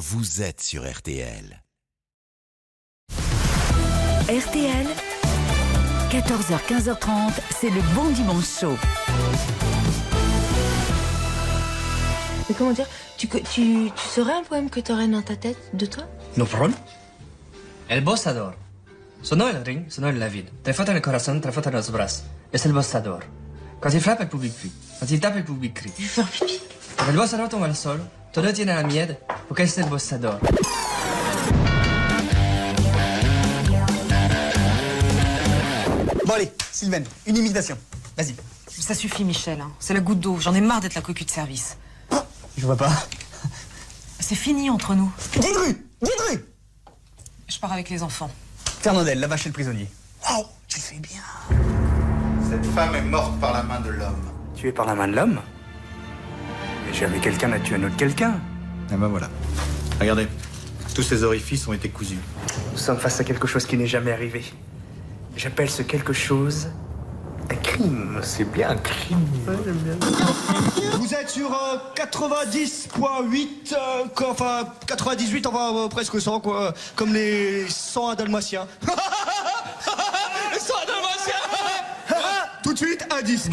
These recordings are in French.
vous êtes sur RTL. RTL, 14h, 15h30, c'est le bon dimanche chaud. Mais comment dire tu, tu, tu saurais un poème que t'aurais dans ta tête de toi? No problem. El bossador. Sonó el ring, sonó el. Très fort dans le corazon, très fort dans los bras. Et c'est le bossador. Quand il frappe, le public crie. Quand il tape, le public crie. Vais faire pipi. Quand el bossador tombe al sol, todo tiene la mied, porque es el bossador. Bon allez, Sylvaine, une imitation. Vas-y. Ça suffit, Michel. hein. C'est la goutte d'eau. J'en ai marre d'être la cocu de service. Je vois pas. C'est fini entre nous. Guidru Guidru Je pars avec les enfants. Fernandel, la vache et le prisonnier. Wow, tu le fais bien. Cette femme est morte par la main de l'homme. Tué par la main de l'homme? Jamais quelqu'un n'a tué un autre quelqu'un. Ah ben voilà. Regardez, tous ces orifices ont été cousus. Nous sommes face à quelque chose qui n'est jamais arrivé. J'appelle ce quelque chose un crime. C'est bien un crime. Vous êtes sur euh, 90.8, euh, quoi, enfin 98, enfin euh, presque 100, quoi, comme les 100 dalmatiens. les 100 dalmatiens Tout de suite, un disque.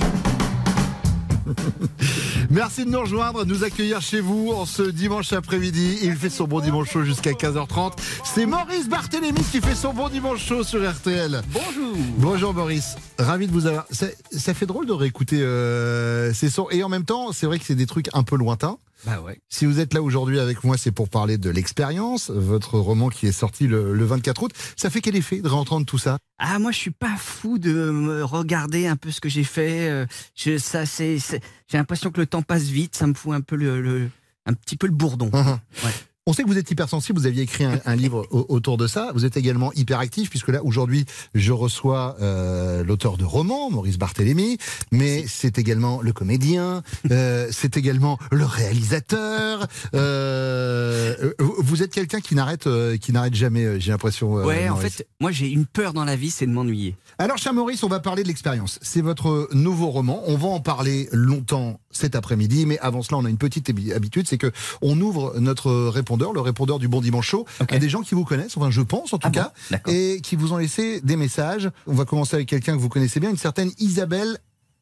Merci de nous rejoindre, de nous accueillir chez vous en ce dimanche après-midi. Il fait son bon dimanche chaud jusqu'à 15h30. C'est Maurice Barthélémy qui fait son bon dimanche chaud sur RTL. Bonjour. Bonjour Maurice, ravi de vous avoir. Ça, ça fait drôle de réécouter euh, ces sons. Et en même temps, c'est vrai que c'est des trucs un peu lointains. Bah ouais. Si vous êtes là aujourd'hui avec moi, c'est pour parler de l'expérience, votre roman qui est sorti le, le 24 août. Ça fait quel effet de réentendre tout ça? Ah, moi, je suis pas fou de me regarder un peu ce que j'ai fait. euh, Je, ça, c'est, j'ai l'impression que le temps passe vite. Ça me fout un peu le, le- un petit peu le bourdon. Ouais. On sait que vous êtes hypersensible, vous aviez écrit un, un livre au- autour de ça. Vous êtes également hyperactif, puisque là, aujourd'hui, je reçois euh, l'auteur de romans, Maurice Barthélémy, mais c'est également le comédien, euh, c'est également le réalisateur. Euh, vous êtes quelqu'un qui n'arrête qui n'arrête jamais, j'ai l'impression. Ouais, en fait, moi, j'ai une peur dans la vie, c'est de m'ennuyer. Alors, cher Maurice, on va parler de l'expérience. C'est votre nouveau roman. On va en parler longtemps cet après-midi, mais avant cela, on a une petite habi- habitude, c'est que on ouvre notre répondeur, le répondeur du Bon Dimanche Chaud, Ok. à des gens qui vous connaissent, enfin, je pense en tout Ah cas, et qui vous ont laissé des messages. On va commencer avec quelqu'un que vous connaissez bien, une certaine Isabelle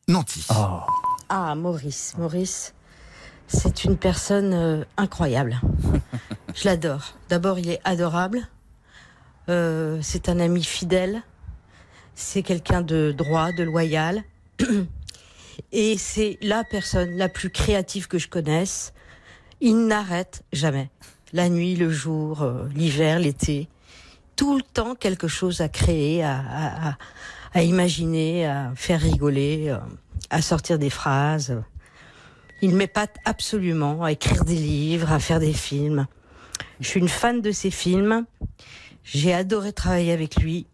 Nanty. Oh. Ah, Maurice, Maurice, c'est une personne euh, incroyable. Je l'adore. D'abord, il est adorable. Euh, c'est un ami fidèle. C'est quelqu'un de droit, de loyal. Et c'est la personne la plus créative que je connaisse. Il n'arrête jamais. La nuit, le jour, euh, l'hiver, l'été. Tout le temps quelque chose à créer, à, imaginer, à faire rigoler, euh, à sortir des phrases. Il m'épate absolument à écrire des livres, à faire des films. Je suis une fan de ses films. J'ai adoré travailler avec lui.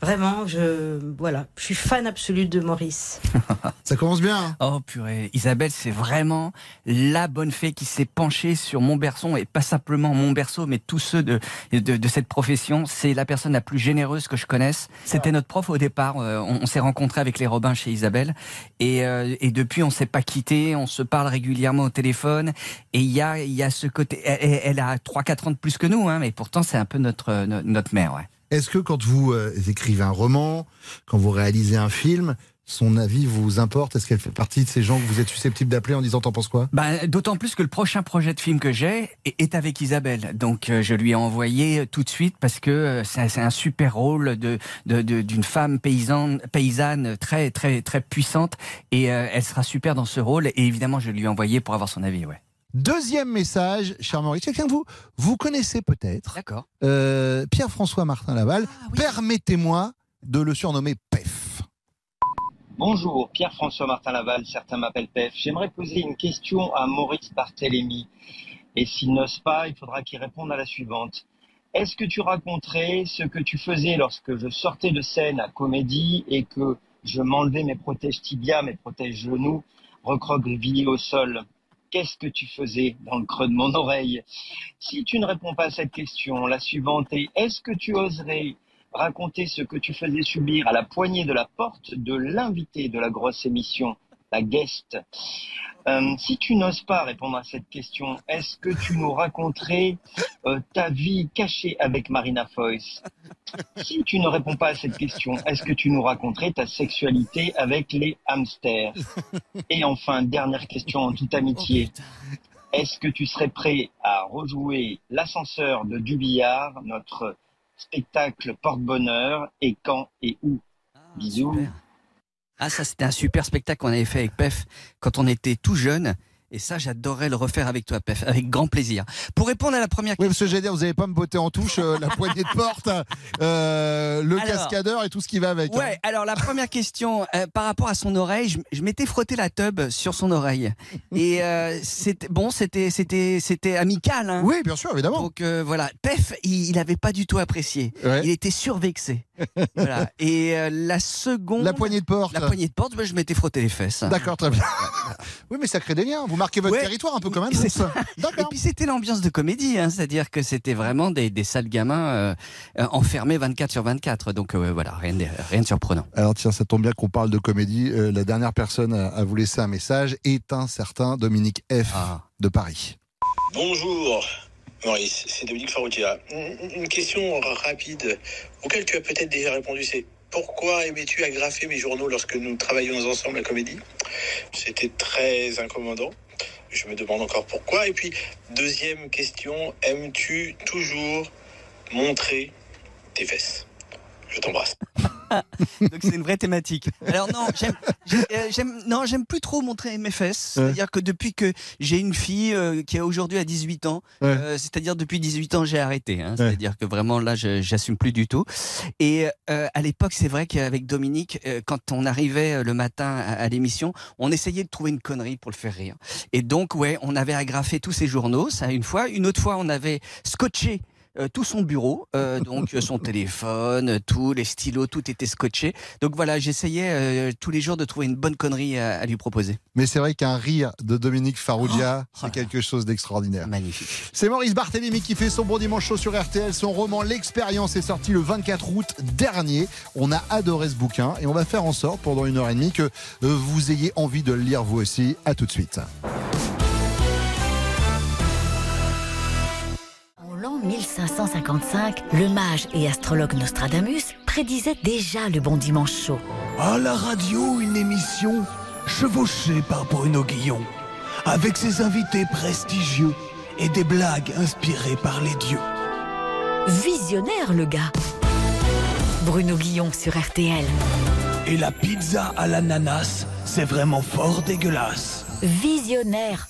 Vraiment, je voilà, je suis fan absolue de Maurice. Ça commence bien. hein Oh purée, Isabelle, c'est vraiment la bonne fée qui s'est penchée sur mon berceau et pas simplement mon berceau, mais tous ceux de, de, de cette profession. C'est la personne la plus généreuse que je connaisse. C'était notre prof au départ. euh, On, on s'est rencontrés avec les Robins chez Isabelle et, euh, et depuis on s'est pas quitté. On se parle régulièrement au téléphone et il y a, il y a ce côté. Elle, elle a 3-4 ans de plus que nous, hein, mais pourtant c'est un peu notre, no- notre mère. Ouais. Est-ce que quand vous euh, écrivez un roman, quand vous réalisez un film, son avis vous importe? Est-ce qu'elle fait partie de ces gens que vous êtes susceptible d'appeler en disant t'en penses quoi? Bah, D'autant plus que le prochain projet de film que j'ai est- avec Isabelle. Donc euh, je lui ai envoyé tout de suite parce que euh, c'est un super rôle de de- de- d'une femme paysanne, paysanne très très très puissante et euh, elle sera super dans ce rôle. Et évidemment, je lui ai envoyé pour avoir son avis. Ouais. Deuxième message, cher Maurice, quelqu'un que vous, vous connaissez peut-être, D'accord. euh, Pierre-François Martin Laval. Permettez-moi de le surnommer PEF. Bonjour, Pierre-François Martin Laval, certains m'appellent PEF. J'aimerais poser une question à Maurice Barthélémy. Et s'il n'ose pas, il faudra qu'il réponde à la suivante. Est-ce que tu raconterais ce que tu faisais lorsque je sortais de scène à comédie et que je m'enlevais mes protèges tibia, mes protèges genoux, recroquevillés au sol? Qu'est-ce que tu faisais dans le creux de mon oreille? Si tu ne réponds pas à cette question, la suivante est est-ce que tu oserais raconter ce que tu faisais subir à la poignée de la porte de l'invité de la grosse émission? La guest. Euh, si tu n'oses pas répondre à cette question, est-ce que tu nous raconterais euh, ta vie cachée avec Marina Foïs? Si tu ne réponds pas à cette question, est-ce que tu nous raconterais ta sexualité avec les hamsters? Et enfin, dernière question en toute amitié. Est-ce que tu serais prêt à rejouer l'ascenseur de Dubillard, notre spectacle porte-bonheur, et quand et où? Bisous. Ah, ça, c'était un super spectacle qu'on avait fait avec Pef quand on était tout jeune. Et ça, j'adorerais le refaire avec toi, Pef, avec grand plaisir. Pour répondre à la première Oui, question. parce que j'allais dire, vous n'allez pas me botter en touche euh, la poignée de porte, euh, le Alors- cascadeur et tout ce qui va avec. hein. Ouais, alors la première question, euh, par rapport à son oreille, je, je m'étais frotté la tube sur son oreille. Et c'était bon, c'était c'était c'était amical. Hein. Oui, bien sûr, évidemment. Donc voilà, Pef, il n'avait pas du tout apprécié. Ouais. Il était survexé. voilà. Et la seconde. La poignée de porte. La poignée de porte, bah, je m'étais frotté les fesses. D'accord, très bien. oui, mais ça crée des liens. Vous marquez votre Ouais. territoire un peu quand même. C'est ça. Et puis c'était l'ambiance de comédie, hein, c'est-à-dire que c'était vraiment des, des sales gamins euh, euh, enfermés 24 sur 24. Donc euh, voilà, rien de, rien de surprenant. Alors tiens, ça tombe bien qu'on parle de comédie. Euh, la dernière personne à, à vous laisser un message est un certain Dominique F. Ah. de Paris. Bonjour Maurice, c'est Dominique Faroutia. Une question rapide auquel tu as peut-être déjà répondu, c'est pourquoi aimais-tu agrafer mes journaux lorsque nous travaillions ensemble à la comédie? C'était très incommodant. Je me demande encore pourquoi. Et puis, deuxième question, aimes-tu toujours montrer tes fesses? Je t'embrasse. Donc c'est une vraie thématique. Alors non, j'aime, j'aime, euh, non, j'aime plus trop montrer mes fesses. C'est-à-dire que depuis que j'ai une fille euh, qui a aujourd'hui à 18 ans, Ouais. euh, c'est-à-dire depuis 18 ans j'ai arrêté. hein. C'est-à-dire que vraiment là, je, j'assume plus du tout. Et euh, à l'époque, c'est vrai qu'avec Dominique, euh, quand on arrivait le matin à, à l'émission, on essayait de trouver une connerie pour le faire rire. Et donc ouais, on avait agrafé tous ses journaux, ça une fois. Une autre fois, on avait scotché tout son bureau, euh, donc euh, son téléphone, euh, tout, les stylos, tout était scotché. Donc voilà, j'essayais euh, tous les jours de trouver une bonne connerie à, à lui proposer. Mais c'est vrai qu'un rire de Dominique Farrugia, c'est quelque chose d'extraordinaire. Magnifique. C'est Maurice Barthélémy qui fait son bon dimanche chaud sur RTL. Son roman L'expérience est sorti le 24 août dernier. On a adoré ce bouquin et on va faire en sorte pendant une heure et demie que euh, vous ayez envie de le lire vous aussi. À tout de suite. 1555, le mage et astrologue Nostradamus prédisait déjà le bon dimanche chaud. À la radio, une émission chevauchée par Bruno Guillon, avec ses invités prestigieux et des blagues inspirées par les dieux. Visionnaire, le gars. Bruno Guillon sur RTL. Et la pizza à l'ananas, c'est vraiment fort dégueulasse. Visionnaire.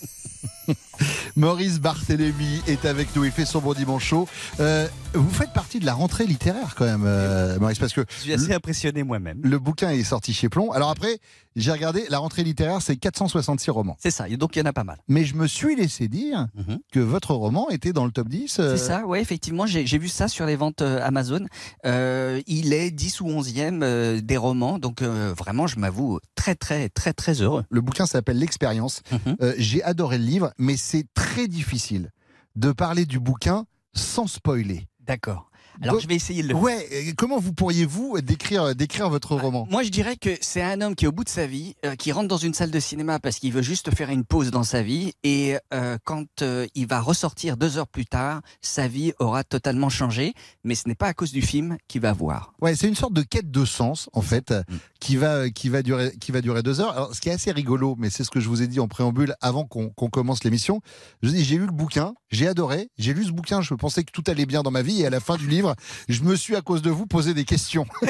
Maurice Barthélémy est avec nous. Il fait son bon dimanche chaud. Euh, vous faites partie de la rentrée littéraire quand même, euh, Maurice, parce que Je suis assez impressionné moi-même. le bouquin est sorti chez Plomb. Alors après, j'ai regardé, la rentrée littéraire, c'est 466 romans. C'est ça, et donc il y en a pas mal. Mais je me suis laissé dire que votre roman était dans le top 10. euh, C'est ça, ouais, effectivement, j'ai vu ça sur les ventes euh, Amazon. Euh, il est 10 ou 11e euh, des romans, donc euh, vraiment, je m'avoue, très, très, très, très heureux. Le bouquin s'appelle L'expérience. Mhm. J'ai adoré le livre, mais c'est très difficile de parler du bouquin sans spoiler. D'accord. Alors Donc- je vais essayer de le. Ouais, comment vous pourriez-vous décrire, décrire votre roman? Moi, je dirais que c'est un homme qui est au bout de sa vie, euh, qui rentre dans une salle de cinéma parce qu'il veut juste faire une pause dans sa vie, et euh, quand euh, il va ressortir deux heures plus tard, sa vie aura totalement changé, mais ce n'est pas à cause du film qu'il va voir. Ouais, c'est une sorte de quête de sens en fait, euh, qui va qui va durer qui va durer deux heures. Alors, ce qui est assez rigolo, mais c'est ce que je vous ai dit en préambule avant qu'on qu'on commence l'émission. Je dis, j'ai lu le bouquin, j'ai adoré, j'ai lu ce bouquin, je pensais que tout allait bien dans ma vie, et à la fin du livre, je me suis à cause de vous posé des questions.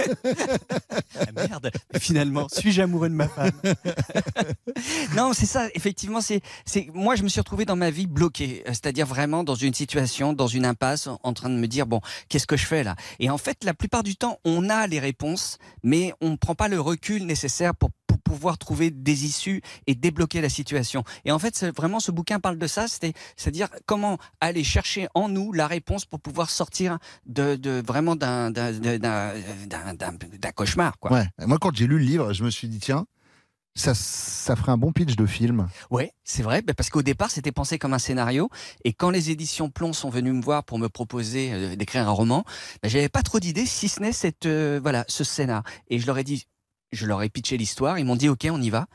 Ah, merde, finalement, suis-je amoureux de ma femme? Non, c'est ça, effectivement, c'est, c'est, moi, je me suis retrouvé dans ma vie bloqué, euh, c'est-à-dire vraiment dans une situation, dans une impasse, en train de me dire, bon, qu'est-ce que je fais là? Et en fait, la plupart du temps, on a les réponses, mais on ne prend pas le recul nécessaire pour, pour pouvoir trouver des issues et débloquer la situation. Et en fait, vraiment, ce bouquin parle de ça, c'est, c'est-à-dire comment aller chercher en nous la réponse pour pouvoir sortir de, de vraiment d'un, cauchemar, quoi. Ouais. Moi, quand j'ai lu le livre, je me suis dit tiens, ça ça ferait un bon pitch de film. Ouais, c'est vrai, bah, parce qu'au départ, c'était pensé comme un scénario, et quand les éditions Plomb sont venues me voir pour me proposer euh, d'écrire un roman, bah, j'avais pas trop d'idées, si ce n'est cette, euh, voilà, ce scénar. Et je leur ai dit, je leur ai pitché l'histoire, ils m'ont dit, ok, on y va.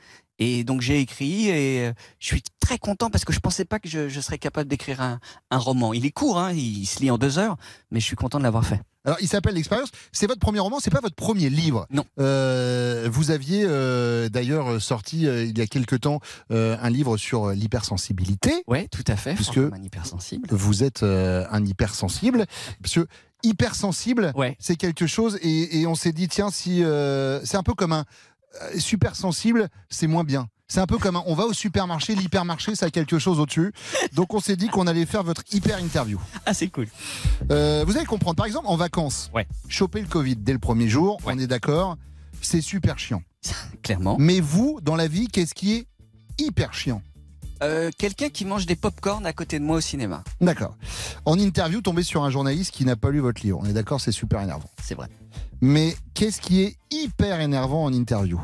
Et donc j'ai écrit et euh, je suis très content parce que je pensais pas que je, je serais capable d'écrire un, un roman. Il est court, hein, il se lit en deux heures, mais je suis content de l'avoir fait. Alors, il s'appelle L'expérience. C'est votre premier roman, c'est pas votre premier livre. Non. Euh, vous aviez euh, d'ailleurs sorti euh, il y a quelque temps un livre sur l'hypersensibilité. Oui, tout à fait. Puisque un hypersensible. vous êtes un hypersensible. Parce que hypersensible, c'est quelque chose. Et, et on s'est dit, tiens, si c'est un peu comme un super sensible, c'est moins bien. C'est un peu comme un, on va au supermarché, l'hypermarché, ça a quelque chose au-dessus. Donc on s'est dit qu'on allait faire votre hyper interview. Ah, c'est cool. Euh, vous allez comprendre. Par exemple, en vacances, choper le Covid dès le premier jour, on est d'accord, c'est super chiant. Clairement. Mais vous, dans la vie, qu'est-ce qui est hyper chiant? Euh, Quelqu'un qui mange des pop-corn à côté de moi au cinéma. D'accord. En interview, tomber sur un journaliste qui n'a pas lu votre livre. On est d'accord, c'est super énervant. C'est vrai. Mais qu'est-ce qui est hyper énervant en interview?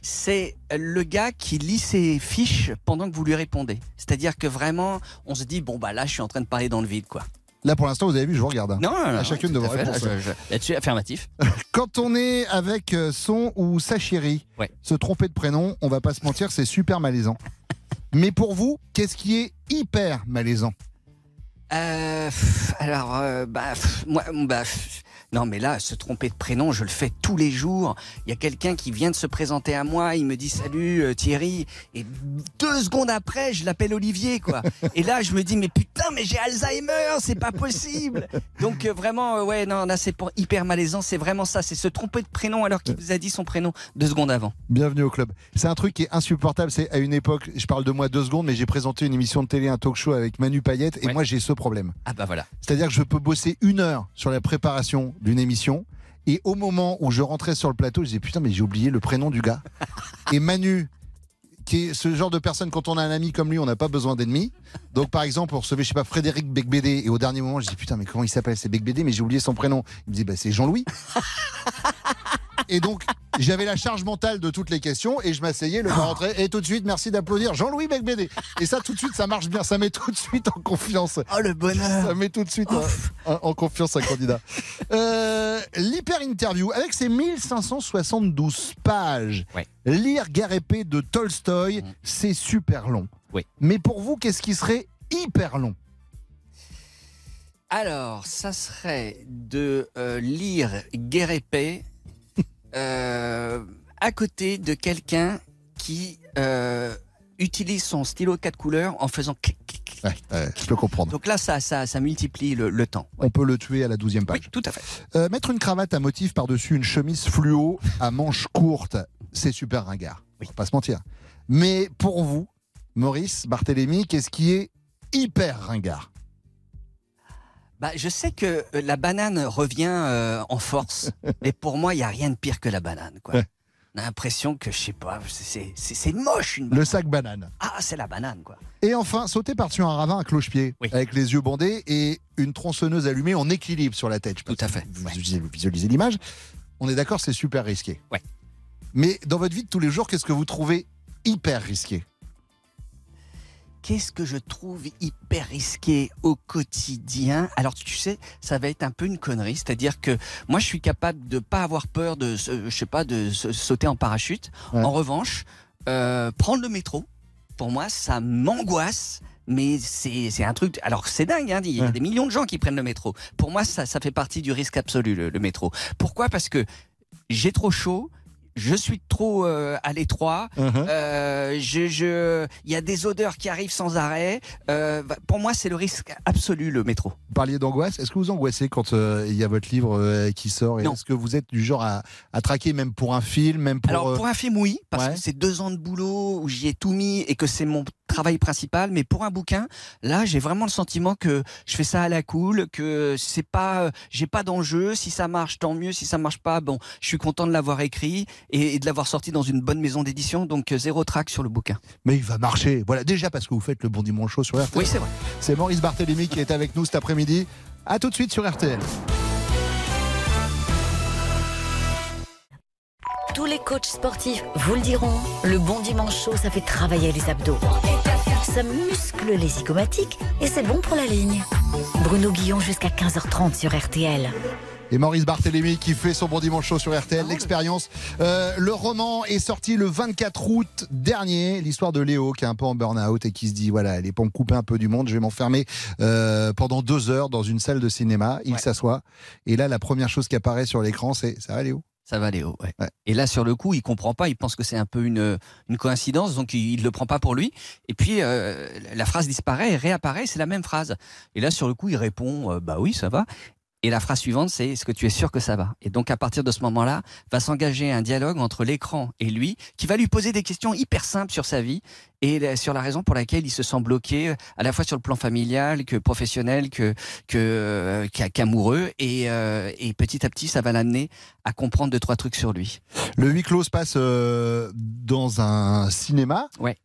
C'est le gars qui lit ses fiches pendant que vous lui répondez. C'est-à-dire que vraiment, on se dit, bon, bah là, je suis en train de parler dans le vide, quoi. Là, pour l'instant, vous avez vu, je vous regarde. hein. Non, non, non, À chacune de vos réponses. Là-dessus, affirmatif. Quand on est avec euh, son ou sa chérie, se tromper de prénom, on va pas se mentir, c'est super malaisant. Mais pour vous, qu'est-ce qui est hyper malaisant? Euh, alors, euh, bah, moi, bah, non, mais là, se tromper de prénom, je le fais tous les jours. Il y a quelqu'un qui vient de se présenter à moi, il me dit salut euh, Thierry, et deux secondes après, je l'appelle Olivier, quoi. et là, je me dis mais putain, mais j'ai Alzheimer, c'est pas possible. Donc euh, vraiment, euh, ouais, non, là, c'est pour hyper malaisant, c'est vraiment ça, c'est se tromper de prénom alors qu'il vous a dit son prénom deux secondes avant. Bienvenue au club. C'est un truc qui est insupportable. C'est à une époque, je parle de moi deux secondes, mais j'ai présenté une émission de télé, un talk show avec Manu Payette, et moi j'ai ce problème. Ah bah voilà. C'est-à-dire que je peux bosser une heure sur la préparation d'une émission, et au moment où je rentrais sur le plateau, je disais putain, mais j'ai oublié le prénom du gars. et Manu, qui est ce genre de personne, quand on a un ami comme lui, on n'a pas besoin d'ennemis. Donc par exemple, on recevait, je sais pas, Frédéric Becbédé, et au dernier moment, je dis putain, mais comment il s'appelle C'est Becbédé, mais j'ai oublié son prénom. Il me dit bah c'est Jean-Louis. Et donc, j'avais la charge mentale de toutes les questions et je m'asseyais, le gars rentrait et tout de suite, merci d'applaudir Jean-Louis Becbédé. Et ça, tout de suite, ça marche bien. Ça met tout de suite en confiance. Oh, le bonheur Ça met tout de suite en, en confiance un candidat. Euh, L'hyper-interview, avec ses 1572 pages, lire Guerre épée de Tolstoï, c'est super long. Oui. Mais pour vous, qu'est-ce qui serait hyper long? Alors, ça serait de euh, lire Guerre et paix euh, à côté de quelqu'un qui euh, utilise son stylo quatre couleurs en faisant clic, clic, clic. Ouais, ouais, je peux comprendre. Donc là, ça, ça, ça multiplie le, le temps. On peut le tuer à la 12e page. tout à fait. Euh, mettre une cravate à motif par-dessus une chemise fluo à manches courtes, c'est super ringard. On va pas se mentir. Mais pour vous, Maurice, Barthélémy, qu'est-ce qui est hyper ringard? Bah, je sais que euh, la banane revient euh, en force, mais pour moi, il n'y a rien de pire que la banane. Quoi. Ouais. On a l'impression que, je sais pas, c'est- c'est c'est moche une Le sac banane. Ah, c'est la banane, quoi. Et enfin, sauter par-dessus un ravin à cloche-pied, avec les yeux bandés et une tronçonneuse allumée en équilibre sur la tête. Tout à fait. Vous visualisez, vous visualisez l'image. On est d'accord, c'est super risqué. Ouais. Mais dans votre vie de tous les jours, qu'est-ce que vous trouvez hyper risqué? Qu'est-ce que je trouve hyper risqué au quotidien? Alors tu sais, ça va être un peu une connerie, c'est-à-dire que moi je suis capable de pas avoir peur de, je sais pas, de sauter en parachute. Ouais. En revanche, euh, prendre le métro, pour moi, ça m'angoisse. Mais c'est un truc. Alors c'est dingue, hein, il y a des millions de gens qui prennent le métro. Pour moi, ça, ça fait partie du risque absolu, le, le métro. Pourquoi? Parce que j'ai trop chaud. Je suis trop euh, à l'étroit. Mhm. Euh, je, je, il y a des odeurs qui arrivent sans arrêt. Euh, pour moi, c'est le risque absolu le métro. Vous parliez d'angoisse. Est-ce que vous angoissez quand euh, il y a votre livre euh, qui sort? Est-ce que vous êtes du genre à, à traquer même pour un film, même pour Alors euh, pour un film, oui, parce ouais. que c'est deux ans de boulot où j'y ai tout mis et que c'est mon travail principal. Mais pour un bouquin, là, j'ai vraiment le sentiment que je fais ça à la cool, que c'est pas, euh, j'ai pas d'enjeu. Si ça marche, tant mieux. Si ça marche pas, bon, je suis content de l'avoir écrit et, et de l'avoir sorti dans une bonne maison d'édition. Donc euh, zéro trac sur le bouquin. Mais il va marcher. Voilà, déjà parce que vous faites le bon dimanche chaud sur RTL. Oui, c'est vrai. C'est Maurice Barthélémy qui est avec nous cet après-midi. À tout de suite sur RTL. Tous les coachs sportifs vous le diront, le bon dimanche chaud, ça fait travailler les abdos. Ça muscle les zygomatiques et c'est bon pour la ligne. Bruno Guillon jusqu'à 15h30 sur RTL. Et Maurice Barthélémy qui fait son bon dimanche chaud sur RTL, l'expérience. Euh, le roman est sorti le 24 août dernier. L'histoire de Léo qui est un peu en burn-out et qui se dit voilà, elle est pour me couper un peu du monde, je vais m'enfermer euh, pendant deux heures dans une salle de cinéma. Il s'assoit. Et là, la première chose qui apparaît sur l'écran, c'est ça va Léo? Ça va, Léo. ouais. Et là, sur le coup, il comprend pas. Il pense que c'est un peu une, une coïncidence, donc il, il le prend pas pour lui. Et puis euh, la phrase disparaît et réapparaît. C'est la même phrase. Et là, sur le coup, il répond euh, Bah oui, ça va. Et la phrase suivante, c'est Est-ce que tu es sûr que ça va? Et donc, à partir de ce moment-là, va s'engager un dialogue entre l'écran et lui, qui va lui poser des questions hyper simples sur sa vie et sur la raison pour laquelle il se sent bloqué, euh, à la fois sur le plan familial, que professionnel, que que euh, qu'a- qu'amoureux. Et, euh, et petit à petit, ça va l'amener à comprendre deux trois trucs sur lui. Le huis clos se passe euh, dans un cinéma. Ouais.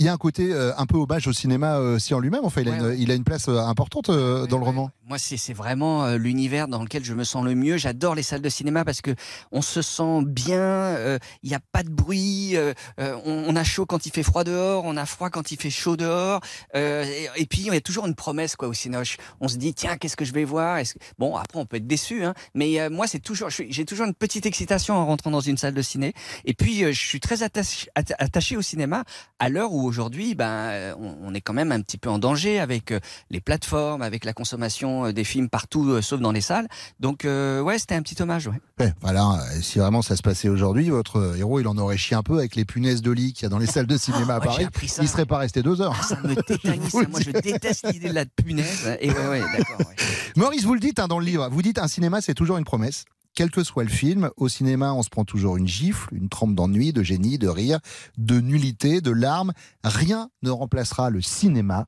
Il y a un côté euh, un peu hommage au cinéma euh, aussi en lui-même. Enfin, il a, une, ouais. il a une place euh, importante dans le roman. Moi, c'est vraiment l'univers dans lequel je me sens le mieux. J'adore les salles de cinéma parce que on se sent bien. Il n'y a pas de bruit. on, on a chaud quand il fait froid dehors. On a froid quand il fait chaud dehors. et, et puis il y a toujours une promesse quoi au Cinoche. On se dit tiens qu'est-ce que je vais voir? Que- Bon après on peut être déçu, hein, mais moi c'est toujours j'ai toujours une petite excitation en rentrant dans une salle de ciné. Et puis je suis très attaché, atta- attaché au cinéma à l'heure où aujourd'hui ben euh, on, on est quand même un petit peu en danger avec euh, les plateformes, avec la consommation euh, des films partout sauf dans les salles. Donc euh, ouais c'était un petit hommage. Ouais. Ouais, voilà, si vraiment ça se passait aujourd'hui, votre héros, il en aurait chié un peu avec les punaises de lit qu'il y a dans les salles de cinéma à Paris. ça. Il serait pas resté deux heures. Ça me tétanise, ça. moi je déteste l'idée de la punaise. Et ouais ouais d'accord. ouais. Maurice, vous le dites hein, dans le livre, vous dites un cinéma, c'est toujours une promesse. Quel que soit le film, au cinéma, on se prend toujours une gifle, une trempe d'ennui, de génie, de rire, de nullité, de larmes. Rien ne remplacera le cinéma.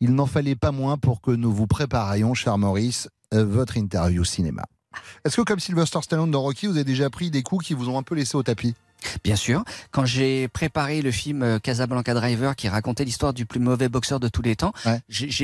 Il n'en fallait pas moins pour que nous vous préparions, cher Maurice, euh, votre interview cinéma. Est-ce que, comme Sylvester Stallone dans Rocky, vous avez déjà pris des coups qui vous ont un peu laissé au tapis? Bien sûr. Quand j'ai préparé le film euh, Casablanca Driver qui racontait l'histoire du plus mauvais boxeur de tous les temps,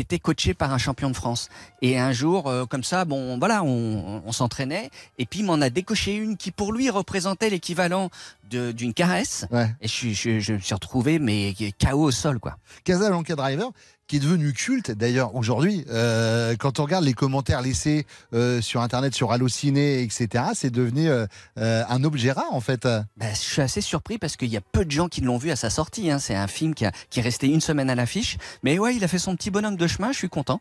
été coaché par un champion de France. Et un jour, euh, comme ça, bon, voilà, on, on s'entraînait. Et puis, il m'en a décoché une qui, pour lui, représentait l'équivalent de- d'une caresse. Et je, je me suis retrouvé, mais KO au sol, quoi. Casablanca Driver, qui est devenu culte d'ailleurs aujourd'hui. euh, quand on regarde les commentaires laissés euh, sur Internet, sur Allociné, etc., c'est devenu euh, un objet rare en fait. Bah, je suis assez surpris parce qu'il y a peu de gens qui l'ont vu à sa sortie. hein. C'est un film qui, a, qui est resté une semaine à l'affiche. Mais ouais, il a fait son petit bonhomme de chemin, je suis content.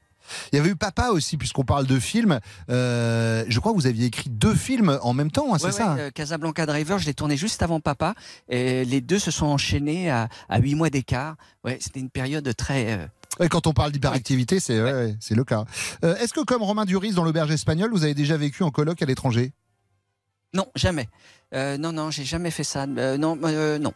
Il y avait eu Papa aussi, puisqu'on parle de films. Euh, je crois que vous aviez écrit deux films en même temps, hein, c'est Ouais, ça ouais, euh, Casablanca Driver, je l'ai tourné juste avant Papa. Et les deux se sont enchaînés à, à 8 mois d'écart. Ouais, c'était une période très. euh, Quand on parle d'hyperactivité, c'est ouais, ouais, c'est le cas. Euh, Est-ce que, comme Romain Duris dans l'auberge espagnole, vous avez déjà vécu en colloque à l'étranger? Non, jamais. Euh, non, non, j'ai jamais fait ça. Euh, non, non.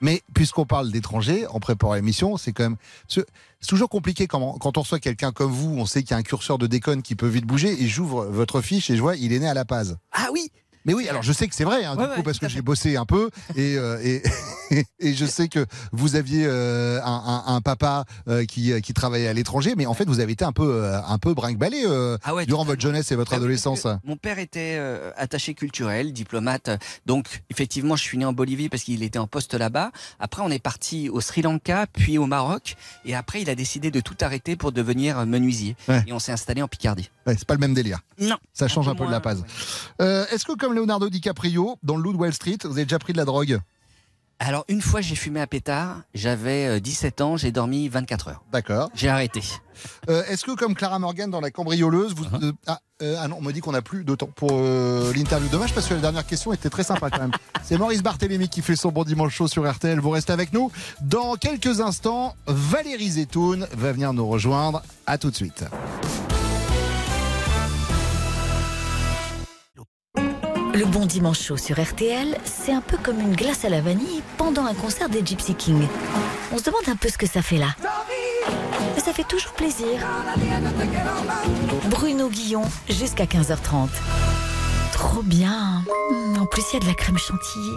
Mais puisqu'on parle d'étrangers, en préparant l'émission, c'est quand même. C'est toujours compliqué quand, quand on reçoit quelqu'un comme vous, on sait qu'il y a un curseur de déconne qui peut vite bouger, et j'ouvre votre fiche et je vois, il est né à La Paz. Ah oui Mais oui, alors je sais que c'est vrai, hein, du Ouais, coup, ouais, parce que j'ai bossé un peu, et, euh, et, et je sais que vous aviez euh, un, un- un papa euh, qui, qui travaillait à l'étranger, mais en fait, vous avez été un peu, un peu brinque-ballé Ah ouais, durant votre jeunesse et votre Bah adolescence. Mon père était attaché culturel, diplomate. Donc, effectivement, je suis né en Bolivie parce qu'il était en poste là-bas. Après, on est parti au Sri Lanka, puis au Maroc. Et après, il a décidé de tout arrêter pour devenir menuisier. Et on s'est installé en Picardie. C'est pas le même délire. Non. Ça change un, peu, de la. Euh, Est-ce que, comme Leonardo DiCaprio, dans le Loup de Wall Street, vous avez déjà pris de la drogue Alors, une fois, j'ai fumé un pétard. J'avais euh, 17 ans, j'ai dormi 24 heures. D'accord. J'ai arrêté. Euh, Est-ce que, comme Clara Morgan dans La Cambrioleuse, vous. Uh-huh. euh, ah, euh, ah non, on me dit qu'on n'a plus de temps pour euh, l'interview. Dommage parce que la dernière question était très sympa quand même. C'est Maurice Barthélémy qui fait son bon dimanche chaud sur RTL. Vous restez avec nous. Dans quelques instants, Valérie Zetoun va venir nous rejoindre. À tout de suite. Le bon dimanche chaud sur RTL, c'est un peu comme une glace à la vanille pendant un concert des Gypsy Kings. On se demande un peu ce que ça fait là. Ça fait toujours plaisir. Bruno Guillon, jusqu'à 15h30. Trop bien. En plus, il y a de la crème chantilly.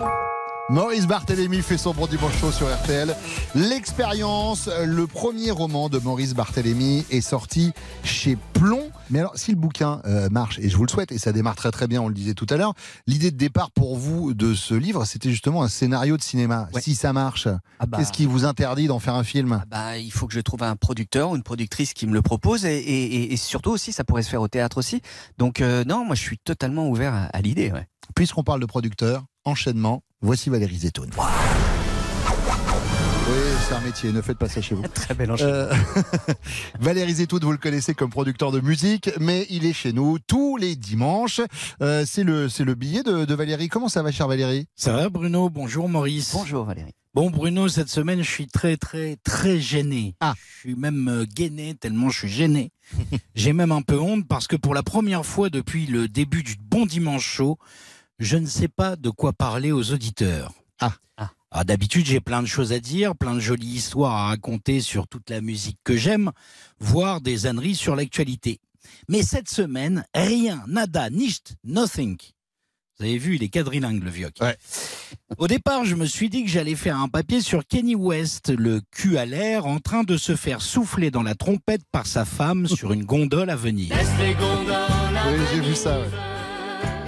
Maurice Barthélémy fait son bon dimanche chaud sur RTL. L'expérience, le premier roman de Maurice Barthélémy est sorti chez Plomb. Mais alors, si le bouquin euh, marche, et je vous le souhaite, et ça démarre très très bien, on le disait tout à l'heure, l'idée de départ pour vous de ce livre, c'était justement un scénario de cinéma. Si ça marche, Ah bah. qu'est-ce qui vous interdit d'en faire un film? Bah, il faut que je trouve un producteur ou une productrice qui me le propose et, et- et surtout aussi, ça pourrait se faire au théâtre aussi. Donc, euh, non, moi, je suis totalement ouvert à, à l'idée. ouais. Puisqu'on parle de producteur, enchaînement, voici Valérie Zetoun. Oui, c'est un métier, ne faites pas ça chez vous. Très bel Euh, Valérie Zetoun, vous le connaissez comme producteur de musique, mais il est chez nous tous les dimanches. Euh, c'est le, c'est le billet de, de Valérie. Comment ça va, cher Valérie? Ça va Bruno? Bonjour Maurice. Bonjour Valérie. Bon Bruno, cette semaine je suis très très très gêné. Ah. Je suis même euh, gainé tellement je suis gêné. J'ai même un peu honte parce que pour la première fois depuis le début du Bon Dimanche Show, je ne sais pas de quoi parler aux auditeurs. Ah. Ah, D'habitude, j'ai plein de choses à dire, plein de jolies histoires à raconter sur toute la musique que j'aime, voire des âneries sur l'actualité. Mais cette semaine, rien, nada, nicht, nothing. Vous avez vu, il est quadrilingue, le vieux. Au départ, je me suis dit que j'allais faire un papier sur Kenny West, le cul à l'air, en train de se faire souffler dans la trompette par sa femme sur une gondole à venir. Oui, j'ai vu ça. ouais.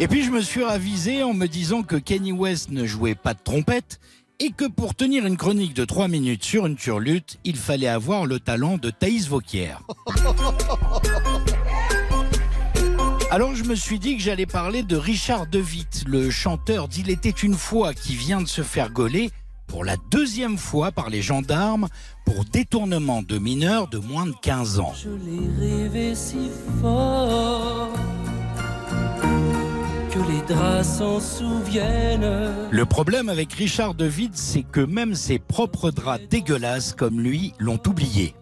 Et puis je me suis ravisé en me disant que Kenny West ne jouait pas de trompette et que pour tenir une chronique de 3 minutes sur une turlute, il fallait avoir le talent de Thaïs Vauquier. Alors je me suis dit que j'allais parler de Richard DeWitt, le chanteur d'Il était une fois qui vient de se faire gauler pour la deuxième fois par les gendarmes pour détournement de mineurs de moins de 15 ans. Je l'ai rêvé si fort draps s'en souviennent. Le problème avec Richard DeWitt, c'est que même ses propres draps dégueulasses comme lui l'ont oublié.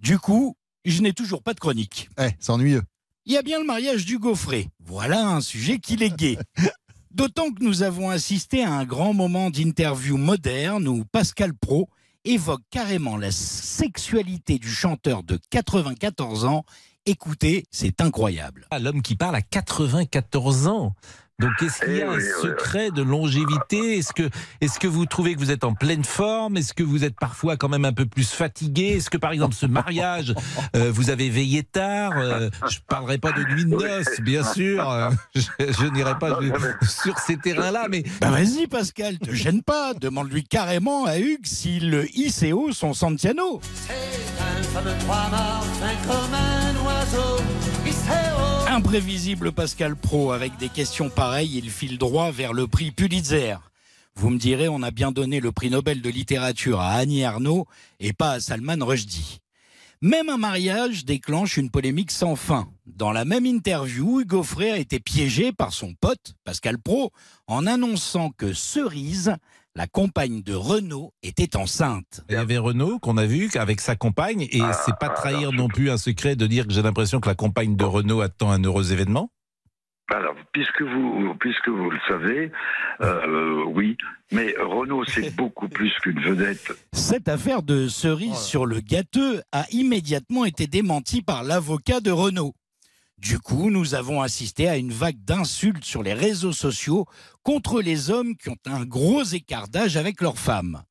Du coup, je n'ai toujours pas de chronique. Eh, c'est ennuyeux. Il y a bien le mariage du gaufré. Voilà un sujet qui est gai. D'autant que nous avons assisté à un grand moment d'interview moderne où Pascal Pro évoque carrément la sexualité du chanteur de 94 ans. Écoutez, c'est incroyable. Ah, L'homme qui parle à 94 ans. Donc, est-ce qu'il y a un secret de longévité? Est-ce que, est-ce que vous trouvez que vous êtes en pleine forme? Est-ce que vous êtes parfois quand même un peu plus fatigué? Est-ce que, par exemple, ce mariage, euh, vous avez veillé tard? Euh, Je parlerai pas de nuit de noces, bien sûr. Euh, je je n'irai pas sur ces terrains-là, mais Bah vas-y Pascal, te gêne pas. Demande-lui carrément à Hugues si le ICO son Santiano. Un fameux trois morts, un oiseau. Imprévisible Pascal Pro, avec des questions pareilles, il file droit vers le prix Pulitzer. Vous me direz, on a bien donné le prix Nobel de littérature à Annie Ernaux et pas à Salman Rushdie. Même un mariage déclenche une polémique sans fin. Dans la même interview, Hugo Frey a été piégé par son pote, Pascal Pro, en annonçant que Cerise, la compagne de Renault, était enceinte. il y avait Renaud qu'on a vu avec sa compagne, et c'est pas trahir non plus un secret de dire que j'ai l'impression que la compagne de Renaud attend un heureux événement. Alors, puisque vous, puisque vous le savez, euh, oui, mais Renault, c'est beaucoup plus qu'une vedette. Cette affaire de cerise sur le gâteux a immédiatement été démentie par l'avocat de Renault. Du coup, nous avons assisté à une vague d'insultes sur les réseaux sociaux contre les hommes qui ont un gros écart d'âge avec leurs femmes.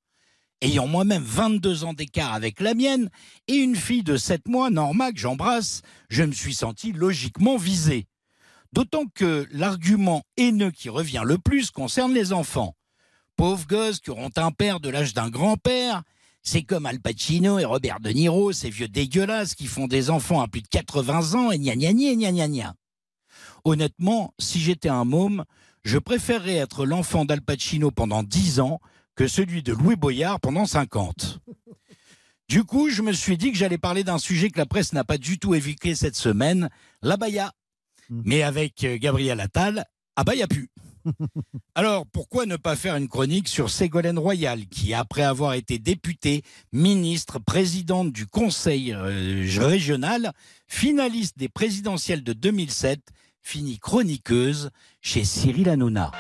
Ayant moi-même 22 ans d'écart avec la mienne et une fille de 7 mois, Norma, que j'embrasse, je me suis senti logiquement visé. D'autant que l'argument haineux qui revient le plus concerne les enfants. Pauvres gosses qui auront un père de l'âge d'un grand-père, c'est comme Al Pacino et Robert De Niro, ces vieux dégueulasses qui font des enfants à plus de 80 ans et gna gna gna gna gna gna. Honnêtement, si j'étais un môme, je préférerais être l'enfant d'Al Pacino pendant 10 ans que celui de Louis Boyard pendant 50. Du coup, je me suis dit que j'allais parler d'un sujet que la presse n'a pas du tout évoqué cette semaine, la baya. Mais avec euh, Gabriel Attal, ah bah y a plus. Alors, pourquoi ne pas faire une chronique sur Ségolène Royal, qui, après avoir été députée, ministre, présidente du Conseil euh, régional, finaliste des présidentielles de 2007, finit chroniqueuse chez Cyril Hanouna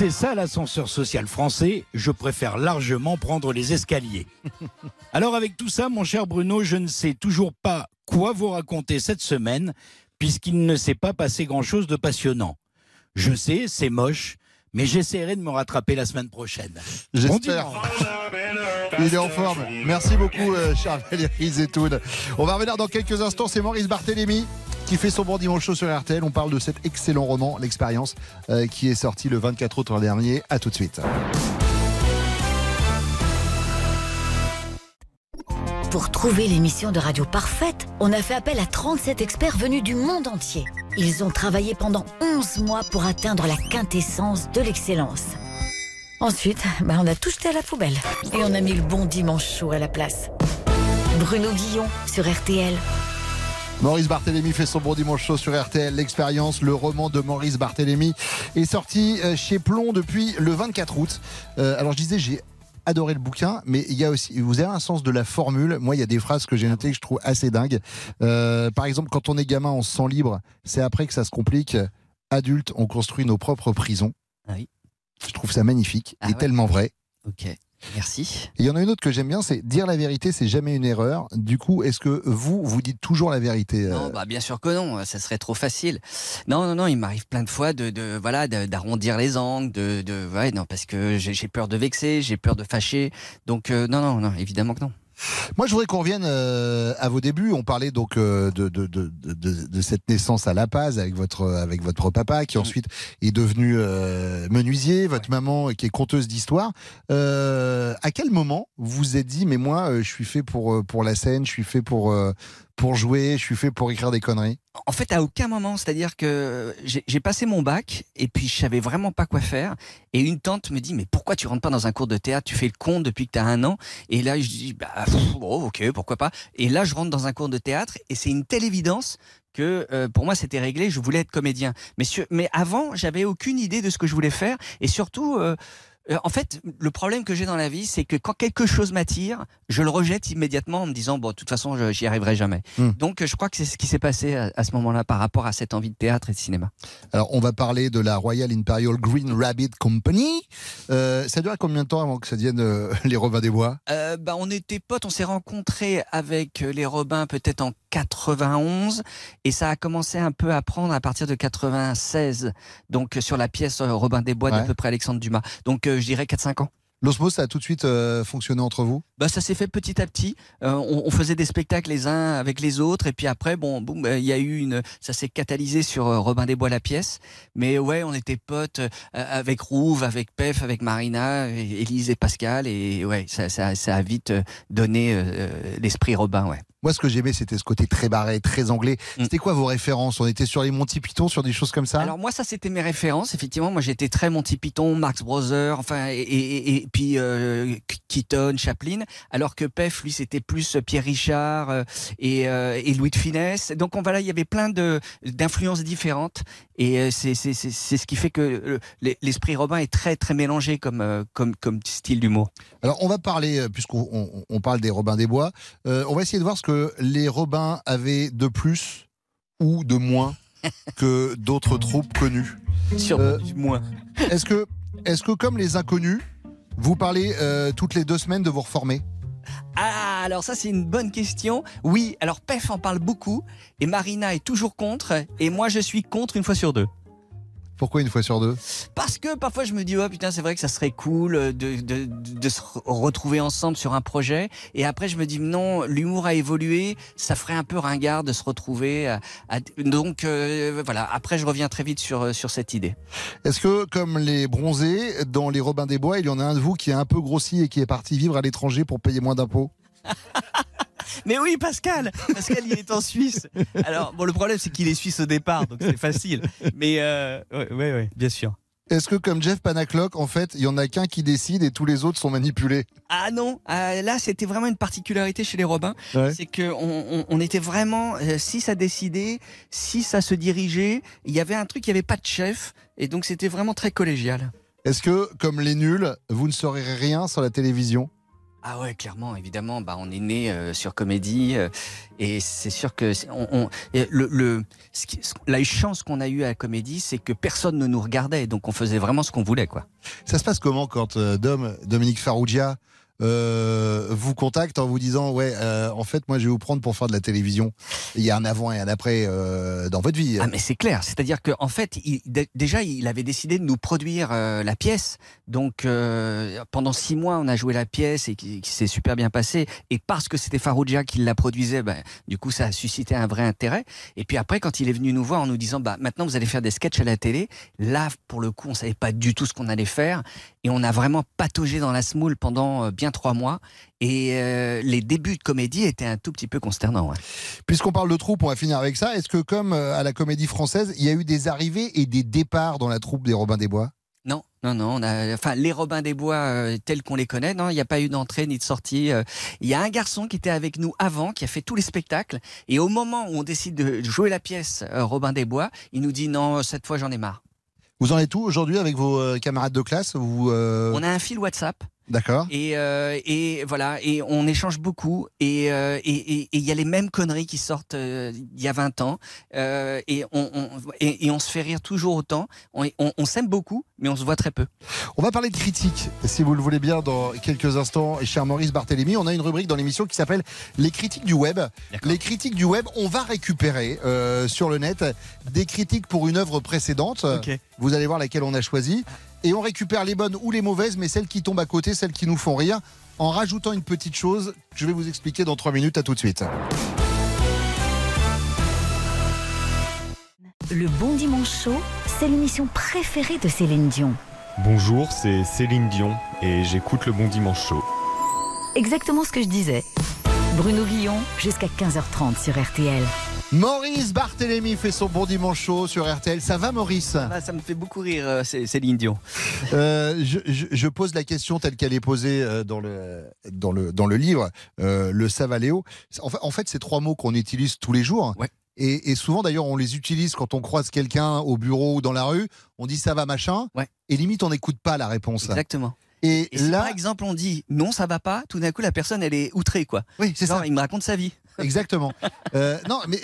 c'est ça l'ascenseur social français, je préfère largement prendre les escaliers. Alors avec tout ça, mon cher Bruno, je ne sais toujours pas quoi vous raconter cette semaine, puisqu'il ne s'est pas passé grand-chose de passionnant. Je sais, c'est moche, mais j'essaierai de me rattraper la semaine prochaine. J'espère. Il est en forme. Merci beaucoup, euh, cher Valérie Zetoun. On va revenir dans quelques instants. C'est Maurice Barthélémy qui fait son bon dimanche chaud sur RTL. On parle de cet excellent roman, L'expérience, euh, qui est sorti le 24 août dernier. À tout de suite. Pour trouver l'émission de radio parfaite, on a fait appel à 37 experts venus du monde entier. Ils ont travaillé pendant 11 mois pour atteindre la quintessence de l'excellence. Ensuite, bah, on a tout jeté à la poubelle. Et on a mis le bon dimanche chaud à la place. Bruno Guillon sur RTL. Maurice Barthélémy fait son bon dimanche chaud sur RTL. L'expérience, le roman de Maurice Barthélémy est sorti euh, chez Plomb depuis le 24 août. Euh, alors je disais, j'ai adoré le bouquin, mais il y a aussi, vous avez un sens de la formule. Moi, il y a des phrases que j'ai notées que je trouve assez dingues. Euh, par exemple, quand on est gamin, on se sent libre. C'est après que ça se complique. Adulte, on construit nos propres prisons. Oui. Je trouve ça magnifique Ah et ouais. tellement vrai. Ok, merci. Il y en a une autre que j'aime bien, c'est dire la vérité, c'est jamais une erreur. Du coup, est-ce que vous, vous dites toujours la vérité euh, Non, bah bien sûr que non, ça serait trop facile. Non, non, non, il m'arrive plein de fois de, de voilà, d'arrondir les angles, de, de, ouais, non, parce que j'ai j'ai peur de vexer, j'ai peur de fâcher. Donc euh, non, non, non, évidemment que non. Moi, je voudrais qu'on revienne euh, à vos débuts. On parlait donc euh, de, de, de, de, de cette naissance à La Paz avec votre avec votre papa, qui ensuite est devenu euh, menuisier, votre maman qui est conteuse d'histoire. Euh, à quel moment vous vous êtes dit, mais moi, euh, je suis fait pour euh, pour la scène, je suis fait pour euh, pour jouer, je suis fait pour écrire des conneries. En fait, à aucun moment, c'est-à-dire que j'ai passé mon bac et puis je savais vraiment pas quoi faire. Et une tante me dit mais pourquoi tu rentres pas dans un cours de théâtre? Tu fais le con depuis que tu as un an. Et là je dis bah bon, ok pourquoi pas. Et là je rentre dans un cours de théâtre et c'est une telle évidence que euh, pour moi c'était réglé. Je voulais être comédien. Mais sur- mais avant j'avais aucune idée de ce que je voulais faire et surtout. euh, en fait, le problème que j'ai dans la vie, c'est que quand quelque chose m'attire, je le rejette immédiatement en me disant bon, de toute façon, je- j'y arriverai jamais. Hmm. Donc, euh, je crois que c'est ce qui s'est passé à, à ce moment-là par rapport à cette envie de théâtre et de cinéma. Alors, on va parler de la Royal Imperial Green Rabbit Company. Euh, ça dure combien de temps avant que ça devienne euh, les Robins des Bois? Euh, bah, on était potes, on s'est rencontrés avec euh, les Robins peut-être en 91 et ça a commencé un peu à prendre à partir de 96, donc euh, sur la pièce euh, Robin des Bois Ouais. d'à peu près Alexandre Dumas. Donc euh, je dirais 4-5 ans. L'osmose, ça a tout de suite euh, fonctionné entre vous? Bah, ça s'est fait petit à petit. Euh, on, on faisait des spectacles les uns avec les autres, et puis après, bon, boum, il y a eu une, ça s'est catalysé sur Robin des Bois la pièce. Mais ouais, on était potes avec Rouve, avec Pef, avec Marina, Élise et Pascal, et ouais, ça, ça, ça a vite donné euh, l'esprit Robin, ouais. Moi, ce que j'aimais, c'était ce côté très barré, très anglais. C'était quoi vos références? On était sur les Monty Python, sur des choses comme ça? Alors moi, ça c'était mes références. Effectivement, moi j'étais très Monty Python, Marx Brothers, enfin et, et, et puis euh, Keaton, Chaplin. Alors que Pef, lui, c'était plus Pierre Richard euh, et, euh, et Louis de Finesse. Donc on il y avait plein de d'influences différentes et euh, c'est ce qui fait que euh, l'es- l'esprit Robin est très très mélangé comme euh, comme comme style d'humour. Alors, on va parler, euh, puisqu'on on, on parle des Robins des Bois, euh, on va essayer de voir ce que les Robins avaient de plus ou de moins que d'autres troupes connues. Sûrement du moins. Est-ce que, est que, comme les inconnus, vous parlez euh, toutes les deux semaines de vous reformer? Ah, alors ça c'est une bonne question. Oui, alors Pef en parle beaucoup et Marina est toujours contre et moi je suis contre une fois sur deux. Pourquoi une fois sur deux? Parce que parfois je me dis, oh putain, c'est vrai que ça serait cool de, de, de, de se re- retrouver ensemble sur un projet. Et après, je me dis, non, l'humour a évolué, ça ferait un peu ringard de se retrouver. à- à- donc euh, voilà, après, je reviens très vite sur, euh, sur cette idée. Est-ce que, comme les bronzés, dans les Robins des Bois, il y en a un de vous qui est un peu grossi et qui est parti vivre à l'étranger pour payer moins d'impôts? Mais oui, Pascal Pascal, il est en Suisse. Alors, bon, le problème, c'est qu'il est suisse au départ, donc c'est facile. Mais euh, ouais, ouais, bien sûr. Est-ce que, comme Jeff Panaclock, en fait, il y en a qu'un qui décide et tous les autres sont manipulés? Ah non, ah, là c'était vraiment une particularité chez les Robins, Ouais. c'est que on, on- on était vraiment euh, si ça décidait, si ça se dirigeait, il y avait un truc, il n'y avait pas de chef, et donc c'était vraiment très collégial. Est-ce que, comme les nuls, vous ne saurez rien sur la télévision? Ah ouais, clairement, évidemment, bah on est né euh, sur comédie, euh, et c'est sûr que on, on- le, la chance qu'on a eue à la comédie, c'est que personne ne nous regardait, donc on faisait vraiment ce qu'on voulait, quoi. Ça se passe comment quand euh, Dom, Dominique Farrugia euh, vous contacte en vous disant ouais, euh, en fait, moi, je vais vous prendre pour faire de la télévision. Il y a un avant et un après euh, dans votre vie. Ah mais c'est clair, c'est-à-dire qu'en fait, il- dé- déjà, il avait décidé de nous produire la pièce. Donc pendant six mois, on a joué la pièce et qui, s'est super bien passé. Et parce que c'était Farouja qui la produisait, ben, du coup, ça a suscité un vrai intérêt. Et puis après, quand il est venu nous voir en nous disant, bah maintenant vous allez faire des sketchs à la télé, là, pour le coup, on savait pas du tout ce qu'on allait faire. Et on a vraiment pataugé dans la smoule pendant euh, bien trois mois. Et euh, les débuts de comédie étaient un tout petit peu consternants. ouais. Puisqu'on parle de troupe, on va finir avec ça. Est-ce que, comme euh, à la Comédie Française, il y a eu des arrivées et des départs dans la troupe des Robins des Bois? Non, non, non. On a, enfin, les Robins des Bois euh, tels qu'on les connaît, non, il n'y a pas eu d'entrée ni de sortie. euh. Il y a un garçon qui était avec nous avant, qui a fait tous les spectacles, et au moment où on décide de jouer la pièce euh, Robin des Bois, il nous dit non, cette fois j'en ai marre. Vous en êtes où aujourd'hui avec vos camarades de classe? Vous, On a un fil WhatsApp. D'accord. Et, euh, et voilà, et on échange beaucoup, et euh, et- il y a les mêmes conneries qui sortent euh, il y a 20 ans, euh, et, on, on- et, et on se fait rire toujours autant. On, on- on s'aime beaucoup, mais on se voit très peu. On va parler de critique, si vous le voulez bien, dans quelques instants. Et cher Maurice Barthélémy, on a une rubrique dans l'émission qui s'appelle Les critiques du web. Les critiques du web, on va récupérer euh, sur le net des critiques pour une œuvre précédente. Vous allez voir laquelle on a choisi. Et on récupère les bonnes ou les mauvaises, mais celles qui tombent à côté, celles qui nous font rire, en rajoutant une petite chose que je vais vous expliquer dans trois minutes. À tout de suite. Le Bon Dimanche Show, c'est l'émission préférée de Céline Dion. Bonjour, c'est Céline Dion et j'écoute le Bon Dimanche Show. Exactement ce que je disais. Bruno Guillon, jusqu'à 15h30 sur RTL. Maurice Barthélémy fait son bon dimanche chaud sur RTL. Ça va, Maurice? Ah, ça me fait beaucoup rire, euh, c'est- Céline Dion. Euh, je, je- je pose la question telle qu'elle est posée euh, dans le, dans le, dans le livre, euh, le Savaléo. En fait, en fait c'est trois mots qu'on utilise tous les jours. Et, et souvent, d'ailleurs, on les utilise quand on croise quelqu'un au bureau ou dans la rue. On dit ça va, machin. Et limite, on n'écoute pas la réponse. Exactement. Et, Et si là, par exemple on dit non, ça va pas, tout d'un coup la personne elle est outrée quoi. Oui, c'est ça. Il me raconte sa vie. Exactement. Euh, non, mais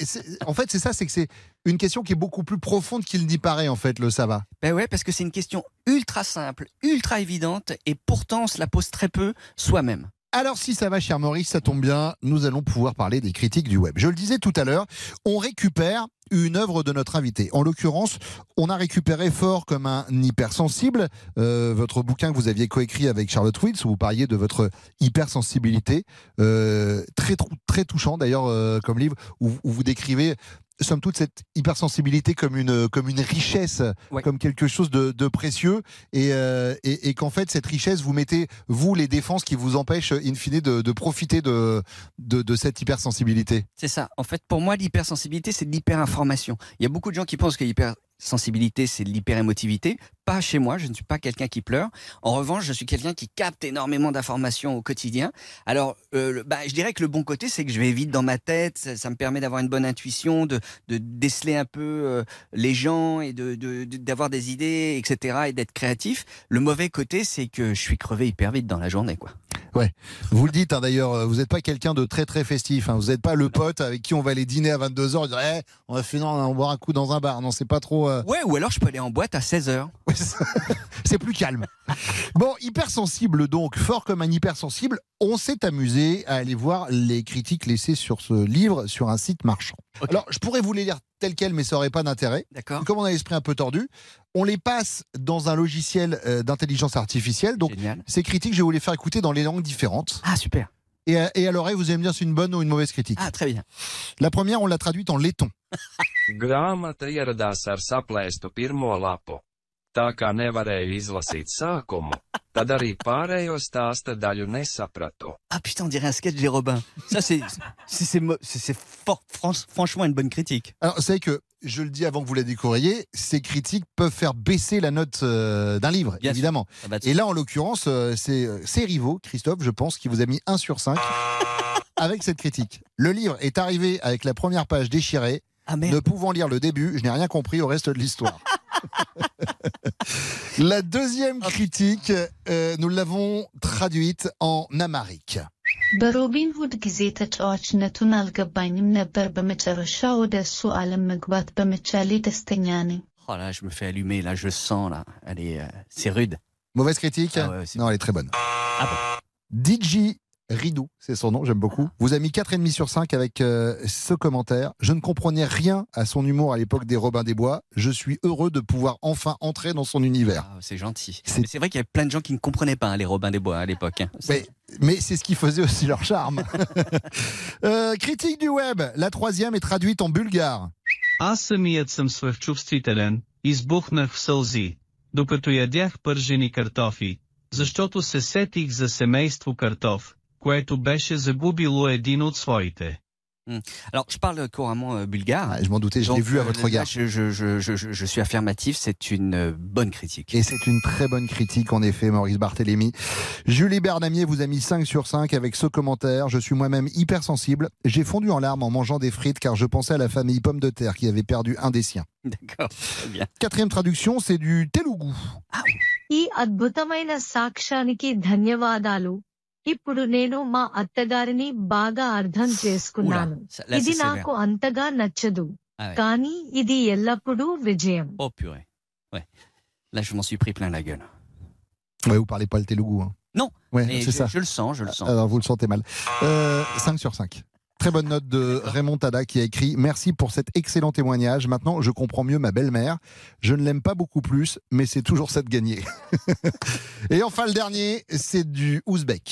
en fait, c'est ça, c'est que c'est une question qui est beaucoup plus profonde qu'il n'y paraît, en fait, le ça va. Ben ouais, parce que c'est une question ultra simple, ultra évidente, et pourtant on se la pose très peu soi-même. Alors si ça va, cher Maurice, ça tombe bien, nous allons pouvoir parler des critiques du web. Je le disais tout à l'heure, on récupère une œuvre de notre invité. En l'occurrence, on a récupéré fort comme un hypersensible euh, votre bouquin que vous aviez coécrit avec Charlotte Wills, où vous parliez de votre hypersensibilité, euh, très touchant d'ailleurs euh, comme livre, où vous décrivez somme toute cette hypersensibilité comme une comme une richesse, comme quelque chose de, de précieux, et, euh, et, et qu'en fait cette richesse vous mettez vous les défenses qui vous empêchent in fine de, de profiter de, de de cette hypersensibilité. C'est ça. En fait, pour moi, l'hypersensibilité, c'est de l'hyperinformation. Il y a beaucoup de gens qui pensent que l'hypersensibilité, c'est de l'hyperémotivité. Pas chez moi, je ne suis pas quelqu'un qui pleure. En revanche, je suis quelqu'un qui capte énormément d'informations au quotidien. Alors, euh, bah, je dirais que le bon côté, c'est que je vais vite dans ma tête. Ça, me permet d'avoir une bonne intuition, de, de déceler un peu euh, les gens et de, de- de- d'avoir des idées, etc. et d'être créatif. Le mauvais côté, c'est que je suis crevé hyper vite dans la journée, quoi. Ouais, vous le dites hein, d'ailleurs, euh, vous n'êtes pas quelqu'un de très très festif. hein. Vous n'êtes pas le pote avec qui on va aller dîner à 22h et dire Eh, on va finir, on va boire un coup dans un bar. Non, c'est pas trop. euh, Ouais, ou alors je peux aller en boîte à 16h. c'est plus calme. Bon, hypersensible donc, fort comme un hypersensible, on s'est amusé à aller voir les critiques laissées sur ce livre sur un site marchand. Alors, je pourrais vous les lire tels quels, mais ça n'aurait pas d'intérêt. D'accord. Comme on a l'esprit un peu tordu, on les passe dans un logiciel euh, d'intelligence artificielle. Donc, ces critiques, je vais vous les faire écouter dans les langues différentes. Ah, super. Et, à- et à l'oreille, vous allez me dire si c'est une bonne ou une mauvaise critique. Ah, très bien. La première, on l'a traduite en laiton. Tā kā nevarēju izlasīt sākumu, tad arī pārējo stāsta daļu nesapratu. Ah putain, on dirait un sketch des Robins. Ça, c'est franchement une bonne critique. Alors, c'est que, je le dis avant que vous la découvriez, ces critiques peuvent faire baisser la note euh, d'un livre, Bien évidemment. Va de Et là, en l'occurrence, euh, c'est euh, c'est Rivaux, Christophe, je pense, qui vous a mis 1 sur 5 avec cette critique. Le livre est arrivé avec la première page déchirée. ne pouvant lire le début, je n'ai rien compris au reste de l'histoire. la deuxième critique, euh, nous l'avons traduite en amérique. በሮቢን ሁድ ጊዜ ተጫዋችነቱን አልገባኝም ነበር። በመጨረሻ ወደ እሱ ዓለም መግባት በመቻሌ ደስተኛ ነኝ። Oh là, je me fais allumer, là, je sens, là. Elle est, euh, c'est rude. Mauvaise critique Ah ouais, c'est- Non, elle est très bonne. Ah bon DJ Ridou, c'est son nom, j'aime beaucoup. Vous a mis 4,5 sur 5 avec euh, ce commentaire. Je ne comprenais rien à son humour à l'époque des Robins des Bois. Je suis heureux de pouvoir enfin entrer dans son univers. Ah, c'est gentil. Mais C'est vrai qu'il y avait plein de gens qui ne comprenaient pas hein, les Robins des Bois à l'époque. hein. Mais, mais c'est ce qui faisait aussi leur charme. Euh, critique du web, la troisième est traduite en bulgare. Аз самият съм свръхчувствителен, избухнах в сълзи, докато ядях пържени картофи, защото се сетих за семейство картоф, което беше загубило един от своите. Hmm. Alors, je parle couramment euh, bulgare. Ah, je m'en doutais, je l'ai Donc, vu à euh, votre là, regard. Je, je, je, je, je- je suis affirmatif, c'est une euh, bonne critique. Et c'est une très bonne critique, en effet, Maurice Barthélémy. Julie Bernamier vous a mis 5 sur 5 avec ce commentaire. Je suis moi-même hypersensible. J'ai fondu en larmes en mangeant des frites car je pensais à la famille Pomme de Terre qui avait perdu un des siens. D'accord, très bien. Quatrième traduction, c'est du Telugu. ఈ అద్భుతమైన సాక్ష్యానికి ధన్యవాదాలు ఇప్పుడు నేను మా అత్తగారిని బాగా అర్థం చేసుకున్నాను Oula, ça- là, ఇది c'est sévère. నాకు అంతగా నచ్చదు Ah ouais. కానీ ఇది ఎల్లప్పుడూ విజయం Oh purée. Ouais. Là, je m'en suis pris plein la gueule. Ouais, vous parlez pas le Telugu. Hein. Non, Ouais, mais c'est je, ça. je le sens, je le sens. Alors, vous le sentez mal. Euh, 5 sur 5. Très bonne note de Raymond Tada qui a écrit Merci pour cet excellent témoignage. Maintenant, je comprends mieux ma belle-mère. Je ne l'aime pas beaucoup plus, mais c'est toujours ça de gagner. Et enfin, le dernier, c'est du ouzbek.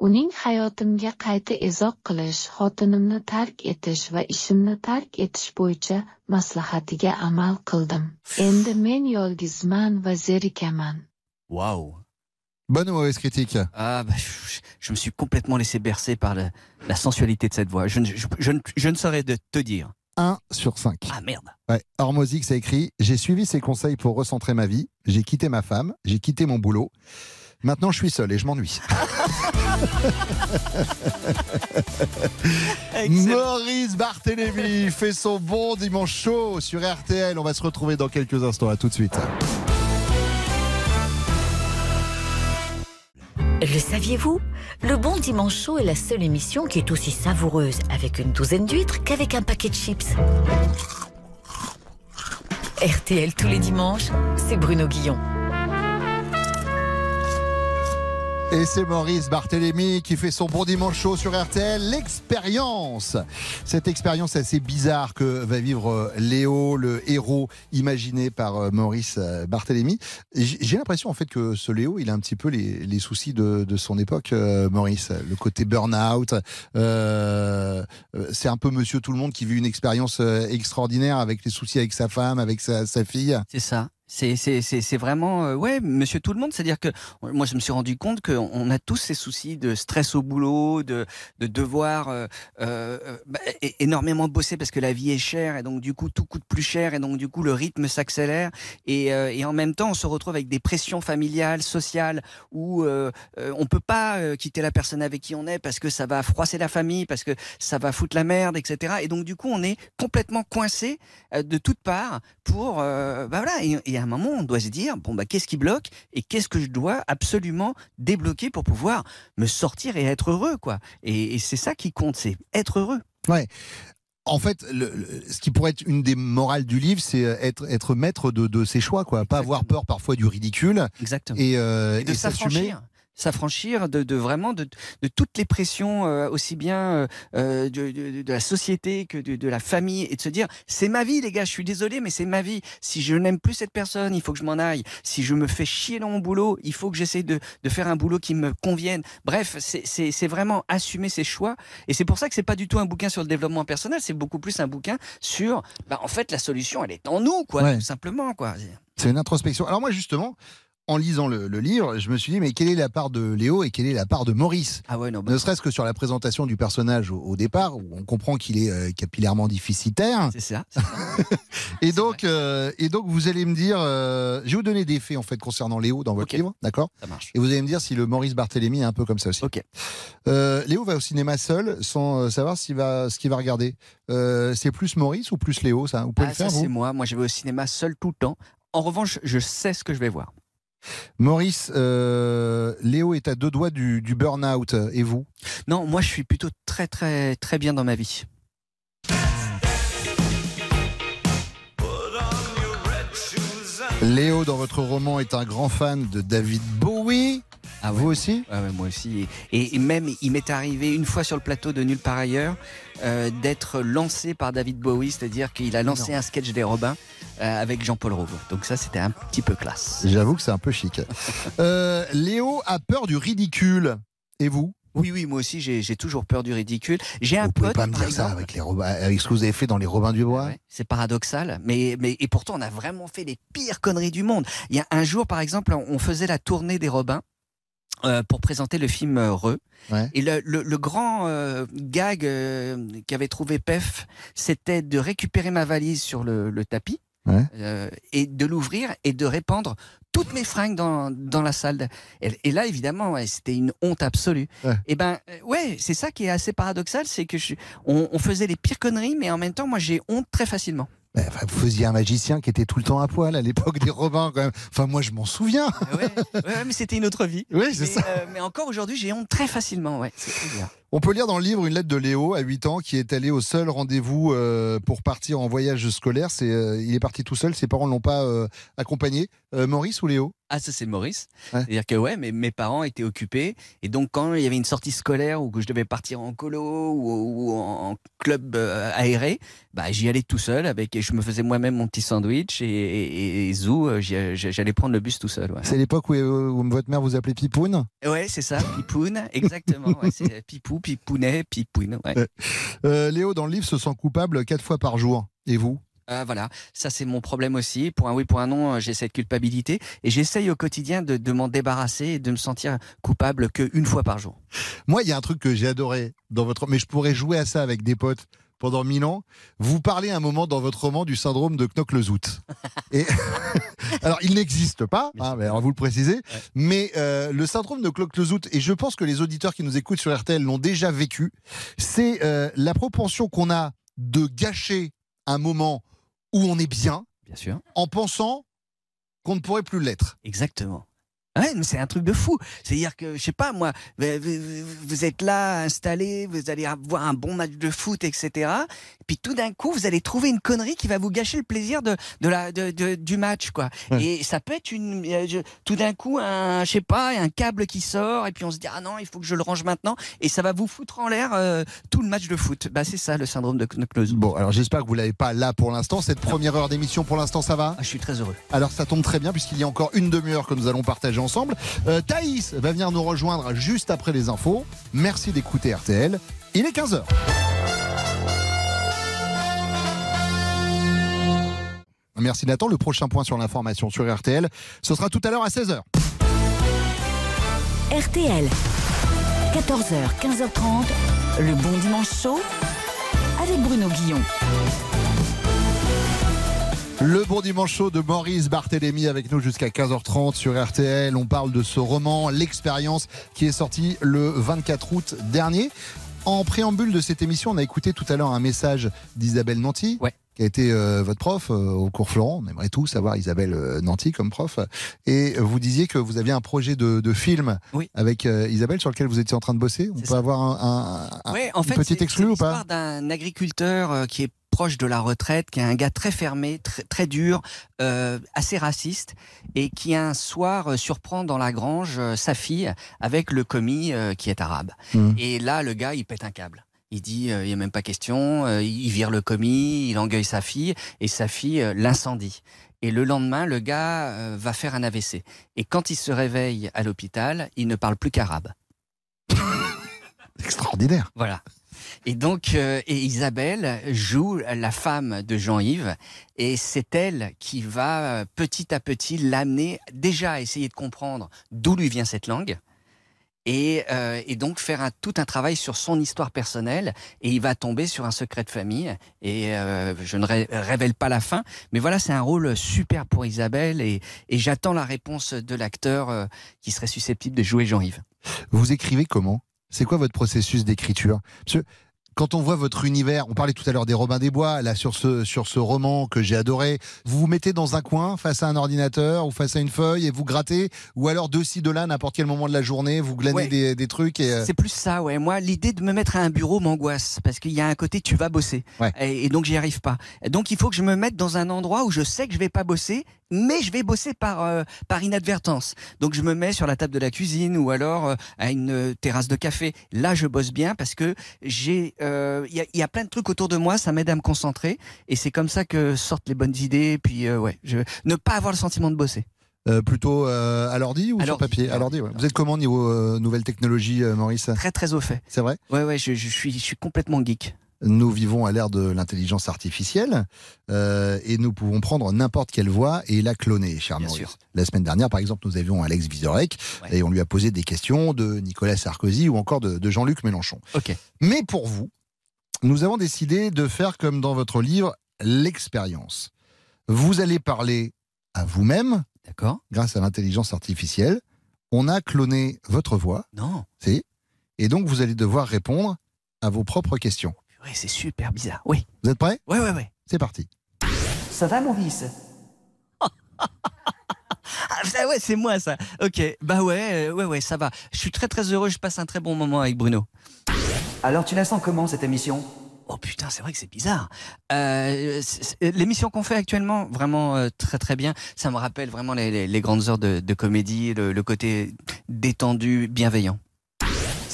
Uning hayotimga qayta izoh qilish, xotinimni tark etish va ishimni tark etish bo'yicha maslahatiga amal qildim. Endi men yolg'izman va zerikaman. Waouh. Bonne ou mauvaise critique? Ah, bah, je, je me suis complètement laissé bercer par le- la sensualité de cette voix. Je, ne- je, je ne- je ne saurais de te dire. 1 sur 5. Ah merde. Ouais. Hormozix a écrit J'ai suivi ses conseils pour recentrer ma vie. J'ai quitté ma femme. J'ai quitté mon boulot. Maintenant, je suis seul et je m'ennuie. Maurice Barthélémy fait son bon dimanche chaud sur RTL. On va se retrouver dans quelques instants. À tout de suite. Le saviez-vous? Le Bon Dimanche Chaud est la seule émission qui est aussi savoureuse avec une douzaine d'huîtres qu'avec un paquet de chips. RTL tous les dimanches, c'est Bruno Guillon. Et c'est Maurice Barthélémy qui fait son bon dimanche chaud sur RTL. L'expérience. Cette expérience assez bizarre que va vivre euh, Léo, le héros imaginé par euh, Maurice euh, Barthélémy. J'ai l'impression en fait que ce Léo, il a un petit peu les, soucis de, son époque, Maurice. Le côté burn-out. c'est un peu monsieur tout le monde qui vit une expérience extraordinaire avec les soucis avec sa femme, avec sa fille. C'est ça. C'est vraiment, euh, ouais, monsieur tout le monde. C'est-à-dire que moi, je me suis rendu compte qu'on on a tous ces soucis de stress au boulot, de, de devoir euh, euh, bah, énormément bosser parce que la vie est chère et donc du coup tout coûte plus cher et donc du coup le rythme s'accélère et, euh, et en même temps on se retrouve avec des pressions familiales, sociales où on peut pas quitter la personne avec qui on est parce que ça va froisser la famille, parce que ça va foutre la merde, etc. Et donc du coup on est complètement coincé de toutes parts pour, bah voilà. À un moment on doit se dire bon bah qu'est-ce qui bloque et qu'est-ce que je dois absolument débloquer pour pouvoir me sortir et être heureux quoi. Et, et c'est ça qui compte, c'est être heureux. Ouais. En fait, le- le- ce qui pourrait être une des morales du livre, c'est euh, être, être maître de, de ses choix, quoi. Pas avoir peur parfois du ridicule. Exactement. Et, euh, Et de s'assumer. S'affranchir. De, de vraiment de, de toutes les pressions, euh, aussi bien euh, euh, de, la société que de, la famille, et de se dire c'est ma vie, les gars, je suis désolé, mais c'est ma vie. Si je n'aime plus cette personne, il faut que je m'en aille. Si je me fais chier dans mon boulot, il faut que j'essaie de, faire un boulot qui me convienne. Bref, c'est- vraiment assumer ses choix. Et c'est pour ça que c'est pas du tout un bouquin sur le développement personnel, c'est beaucoup plus un bouquin sur, bah, en fait, la solution, elle est en nous, quoi, Ouais. tout simplement, quoi. C'est une introspection. Alors moi, justement, en lisant le, le livre, je me suis dit, mais quelle est la part de Léo et quelle est la part de Maurice? Ah ouais, non, bah- Ne serait-ce que sur la présentation du personnage au, au départ, où on comprend qu'il est euh, capillairement déficitaire. C'est ça. et, donc, euh, et donc, vous allez me dire, euh, je vais vous donner des faits en fait concernant Léo dans votre livre, d'accord? Ça marche. Et vous allez me dire si le Maurice Barthélémy est un peu comme ça aussi. Ok. Léo va au cinéma seul, sans savoir s'il va, ce qu'il va regarder. C'est plus Maurice ou plus Léo, ça? Vous pouvez Ah, le faire, c'est moi. Moi, je vais au cinéma seul tout le temps. En revanche, je sais ce que je vais voir. Maurice, euh, Léo est à deux doigts du, du burn-out. Et vous? Non, moi, je suis plutôt très, très, très bien dans ma vie. Léo, dans votre roman, est un grand fan de David Bowie. Ah. Vous aussi Ouais, ouais, moi aussi. Et, et même, il m'est arrivé une fois sur le plateau de Nulle part ailleurs euh, d'être lancé par David Bowie, c'est-à-dire qu'il a lancé un sketch des Robins euh, avec Jean-Paul Rouve. Donc ça, c'était un petit peu classe. J'avoue que c'est un peu chic. Euh, Léo a peur du ridicule. Et vous Oui, oui, moi aussi, j'ai toujours peur du ridicule. J'ai un Vous pouvez pote, pas me dire ça avec, les Robins- avec ce que vous avez fait dans les Robins du Bois C'est paradoxal, mais, mais et pourtant on a vraiment fait les pires conneries du monde. Il y a un jour, par exemple, on faisait la tournée des Robins. Euh, pour présenter le film euh, Re. Et le, le- le grand euh, gag euh, qu'avait trouvé Pef, c'était de récupérer ma valise sur le, le tapis euh, et de l'ouvrir et de répandre toutes mes fringues dans, dans la salle. Et, et là, évidemment, ouais, c'était une honte absolue. Et ben, euh, ouais, c'est ça qui est assez paradoxal, c'est que je, on, on faisait les pires conneries, mais en même temps, moi, j'ai honte très facilement. Ben, enfin, Vous faisiez un magicien qui était tout le temps à poil à l'époque des Robins, quand même. Enfin, moi, je m'en souviens. Ouais, ouais, mais c'était une autre vie. Oui, c'est mais, ça. euh, mais encore aujourd'hui, j'ai honte très facilement. Ouais, c'est très bien. On peut lire dans le livre une lettre de Léo, à 8 ans, qui est allé au seul rendez-vous euh, pour partir en voyage scolaire. C'est, euh, il est parti tout seul, ses parents ne l'ont pas euh, accompagné. Maurice ou Léo? Ah, ça c'est Maurice. C'est-à-dire que ouais, mais mes parents étaient occupés et donc quand il y avait une sortie scolaire ou que je devais partir en colo ou, ou en club aéré, bah j'y allais tout seul avec et je me faisais moi-même mon petit sandwich et, et, et zou, j'allais prendre le bus tout seul. Ouais, C'est l'époque où, où votre mère vous appelait Pipoun? Ouais, c'est ça, Pipoun, exactement. ouais, c'est Pipou, Pipounet, Pipoun. Ouais. Euh, euh, Léo, dans le livre, se sent coupable quatre fois par jour. Et vous? Euh, voilà, ça c'est mon problème aussi. Pour un oui, pour un non, euh, j'ai cette culpabilité et j'essaye au quotidien de, de m'en débarrasser et de me sentir coupable qu'une fois par jour. Moi, il y a un truc que j'ai adoré dans votre. Mais je pourrais jouer à ça avec des potes pendant mille ans. Vous parlez un moment dans votre roman du syndrome de Knock-le-Zout. Et alors, il n'existe pas, hein, mais on va vous le préciser. Mais euh, le syndrome de Knock-le-Zout, et je pense que les auditeurs qui nous écoutent sur RTL l'ont déjà vécu, c'est euh, la propension qu'on a de gâcher un moment où on est bien, Bien sûr. en pensant qu'on ne pourrait plus l'être. Exactement. Ouais, mais c'est un truc de fou. C'est-à-dire que, je sais pas, moi, vous, êtes là, installé, vous allez avoir un bon match de foot, etc. Puis tout d'un coup, vous allez trouver une connerie qui va vous gâcher le plaisir de, de la, de, de- du match, quoi. Et ça peut être une, euh, tout d'un coup, un, je sais pas, un câble qui sort, et puis on se dit, ah non, il faut que je le range maintenant, et ça va vous foutre en l'air euh, tout le match de foot. Bah, c'est ça, le syndrome de Knock-le-Zout. Bon, alors j'espère que vous l'avez pas là pour l'instant. Cette première heure d'émission, pour l'instant, ça va? Ah, Je suis très heureux. Alors ça tombe très bien puisqu'il y a encore une demi-heure que nous allons partager ensemble. Euh, Thaïs va venir nous rejoindre juste après les infos. Merci d'écouter RTL. Il est 15h. Merci Nathan. Le prochain point sur l'information sur RTL, ce sera tout à l'heure à 16h. RTL, 14h, 15h30, le bon dimanche chaud avec Bruno Guillon. Le bon dimanche chaud de Maurice Barthélémy avec nous jusqu'à 15h30 sur RTL. On parle de ce roman, L'expérience, qui est sorti le 24 août dernier. En préambule de cette émission, on a écouté tout à l'heure un message d'Isabelle Nanty, qui a été euh, votre prof euh, au cours Florent. On aimerait tous savoir Isabelle euh, Nanty comme prof. Et vous disiez que vous aviez un projet de, de film avec euh, Isabelle sur lequel vous étiez en train de bosser. On peut avoir un, un- un- Ouais, en une fait, petite c'est- exclue c'est ou pas l'histoire d'un agriculteur euh, qui est proche de la retraite, qui est un gars très fermé, très, très dur, euh, assez raciste, et qui un soir euh, surprend dans la grange euh, sa fille avec le commis qui est arabe. Mmh. Et là, le gars, il pète un câble. Il dit, euh, il n'y a même pas question, euh, il vire le commis, il engueule sa fille, et sa fille euh, l'incendie. Et le lendemain, le gars va faire un AVC. Et quand il se réveille à l'hôpital, il ne parle plus qu'arabe. Extraordinaire. Voilà. Et donc, euh, et Isabelle joue la femme de Jean-Yves, et c'est elle qui va euh, petit à petit l'amener déjà à essayer de comprendre d'où lui vient cette langue, et, euh, donc faire tout un travail sur son histoire personnelle, et il va tomber sur un secret de famille, et je ne ré- révèle pas la fin, mais voilà, c'est un rôle super pour Isabelle, et, j'attends la réponse de l'acteur qui serait susceptible de jouer Jean-Yves. Vous écrivez comment? C'est quoi votre processus d'écriture? Parce que quand on voit votre univers, on parlait tout à l'heure des Robins des Bois, là sur ce, sur ce roman que j'ai adoré, vous vous mettez dans un coin face à un ordinateur ou face à une feuille et vous grattez, ou alors de ci, de là, n'importe quel moment de la journée, vous glanez Ouais. des, des trucs et... euh, C'est plus ça, ouais. Moi, l'idée de me mettre à un bureau m'angoisse parce qu'il y a un côté tu vas bosser et, et donc j'y arrive pas. Donc il faut que je me mette dans un endroit où je sais que je vais pas bosser mais je vais bosser par euh, par inadvertance. Donc je me mets sur la table de la cuisine ou alors euh, à une euh, terrasse de café. Là, je bosse bien parce que j'ai il y, a, il y a plein de trucs autour de moi, ça m'aide à me concentrer et c'est comme ça que sortent les bonnes idées. Puis euh, ouais, je ne pas avoir le sentiment de bosser. Euh, plutôt euh, à l'ordi ou À sur papier? à l'ordi, ouais. Vous êtes comment niveau euh, nouvelles technologies, euh, Maurice? Très très au fait. C'est vrai? Ouais ouais, je, je suis je suis complètement geek. Nous vivons à l'ère de l'intelligence artificielle euh, et nous pouvons prendre n'importe quelle voix et la cloner, cher Maurice. sûr. La semaine dernière, par exemple, nous avions Alex Vizorek et on lui a posé des questions de Nicolas Sarkozy ou encore de, de Jean-Luc Mélenchon. Ok. Mais pour vous, nous avons décidé de faire comme dans votre livre, l'expérience. Vous allez parler à vous-même, d'accord, grâce à l'intelligence artificielle. On a cloné votre voix. Non. Et donc vous allez devoir répondre à vos propres questions. Ouais, c'est super bizarre. Oui. Vous êtes prêts? Ouais ouais ouais. C'est parti. Ça va Maurice? Ah, ça, ouais, c'est moi ça. Ok, bah ouais, euh, ouais, ouais, ça va. Je suis très très heureux, je passe un très bon moment avec Bruno. Alors tu la sens comment cette émission? Oh putain, c'est vrai que c'est bizarre. Euh, c'est- L'émission qu'on fait actuellement, vraiment euh, très très bien. Ça me rappelle vraiment les, les- les grandes heures de, de comédie, le, le côté détendu, bienveillant.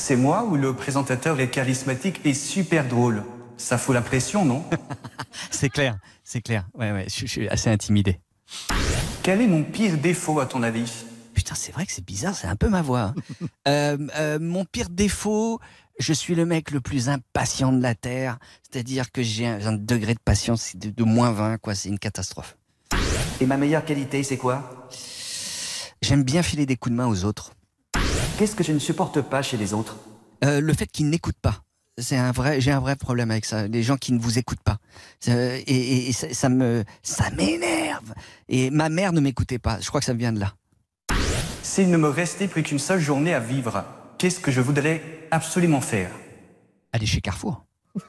C'est moi ou le présentateur est charismatique et super drôle? Ça fout la pression, non? C'est clair, c'est clair. Ouais, ouais, je, je suis assez intimidé. Quel est mon pire défaut à ton avis? Putain, c'est vrai que c'est bizarre, c'est un peu ma voix. hein. Euh, euh, mon pire défaut, je suis le mec le plus impatient de la Terre. C'est-à-dire que j'ai un, un degré de patience de, de moins 20, quoi. C'est une catastrophe. Et ma meilleure qualité, c'est quoi? J'aime bien filer des coups de main aux autres. Qu'est-ce que je ne supporte pas chez les autres? Euh, le fait qu'ils n'écoutent pas. C'est un vrai, j'ai un vrai problème avec ça. Les gens qui ne vous écoutent pas. Euh, et et- et ça, ça me, ça m'énerve. Et ma mère ne m'écoutait pas. Je crois que ça vient de là. S'il ne me restait plus qu'une seule journée à vivre, qu'est-ce que je voudrais absolument faire? Aller chez Carrefour.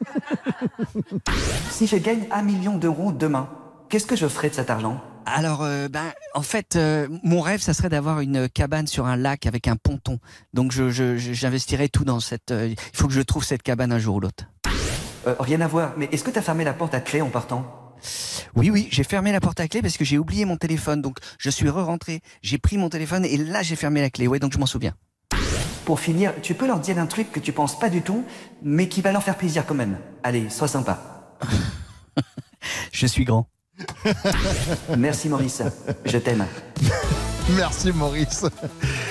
Si je gagne un million d'euros demain, qu'est-ce que je ferai de cet argent? Alors, euh, ben, en fait, euh, mon rêve, ça serait d'avoir une cabane sur un lac avec un ponton. Donc, je, je- j'investirais tout dans cette. euh, il faut que je trouve cette cabane un jour ou l'autre. Rien à voir, mais est-ce que tu as fermé la porte à clé en partant? Oui, oui, j'ai fermé la porte à clé parce que j'ai oublié mon téléphone. Donc, je suis re-rentré. J'ai pris mon téléphone et là, j'ai fermé la clé. Ouais, donc je m'en souviens. Pour finir, tu peux leur dire un truc que tu penses pas du tout, mais qui va leur faire plaisir quand même. Allez, sois sympa. Je suis grand. Merci Maurice, je t'aime. Merci Maurice.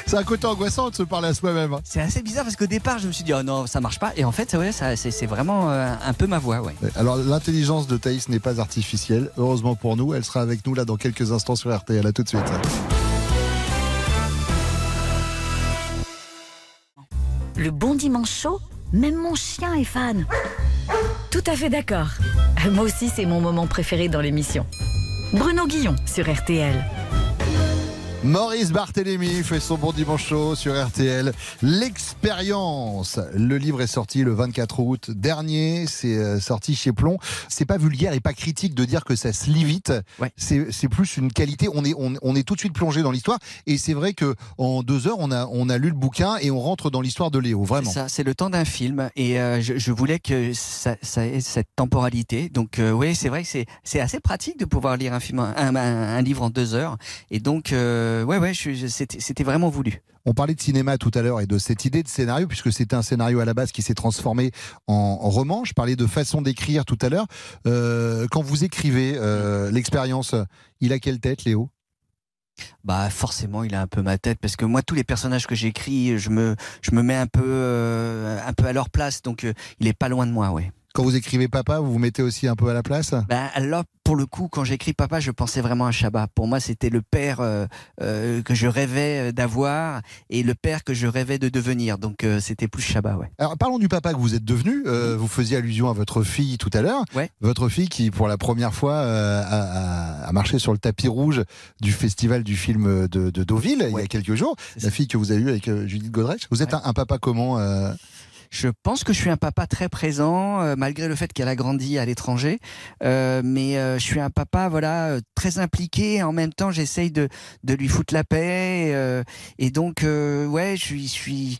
C'est un côté angoissant de se parler à soi-même. hein. C'est assez bizarre parce qu'au départ, je me suis dit, oh non, ça marche pas. Et en fait, ouais, ça, c'est, c'est vraiment euh, un peu ma voix, ouais. Alors l'intelligence de Thaïs n'est pas artificielle. Heureusement pour nous, elle sera avec nous là dans quelques instants sur RTL. À tout de suite. Le bon dimanche chaud, même mon chien est fan. Tout à fait d'accord. Moi aussi, c'est mon moment préféré dans l'émission. Bruno Guillon sur RTL. Maurice Barthélémy fait son bon dimanche chaud sur RTL. L'expérience. Le livre est sorti le 24 août dernier. C'est euh, sorti chez Plomb. C'est pas vulgaire et pas critique de dire que ça se lit vite. C'est c'est plus une qualité. On est, on, on est tout de suite plongé dans l'histoire. Et c'est vrai que en deux heures, on a, on a lu le bouquin et on rentre dans l'histoire de Léo. Vraiment. C'est ça, c'est le temps d'un film et euh, je, je voulais que ça, ça ait cette temporalité. Donc euh, oui, c'est vrai que c'est c'est assez pratique de pouvoir lire un film, un, un- un livre en deux heures. Et donc euh, ouais ouais, je- je- c'était vraiment voulu. On parlait de cinéma tout à l'heure et de cette idée de scénario, puisque c'était un scénario à la base qui s'est transformé en, en roman. Je parlais de façon d'écrire tout à l'heure. Euh, quand vous écrivez euh, l'expérience, il a quelle tête, Léo? Bah forcément, il a un peu ma tête parce que moi tous les personnages que j'écris, je me je me mets un peu euh, un peu à leur place. Donc euh, il est pas loin de moi, ouais. Quand vous écrivez papa, vous vous mettez aussi un peu à la place? Ben alors pour le coup, quand j'écris papa, je pensais vraiment à Chabat. Pour moi, c'était le père euh, euh, que je rêvais d'avoir et le père que je rêvais de devenir. Donc euh, c'était plus Chabat, ouais. Alors parlons du papa que vous êtes devenu. Euh, vous faisiez allusion à votre fille tout à l'heure. Votre fille qui, pour la première fois, euh, a, marché sur le tapis rouge du festival du film de, de Deauville il y a quelques jours. La fille que vous avez eue avec euh, Judith Godrèche. Vous êtes un, un papa comment euh Je pense que je suis un papa très présent, euh, malgré le fait qu'elle a grandi à l'étranger. Euh, mais euh, je suis un papa, voilà, très impliqué. En même temps, j'essaye de, de lui foutre la paix. et donc, ouais, je suis.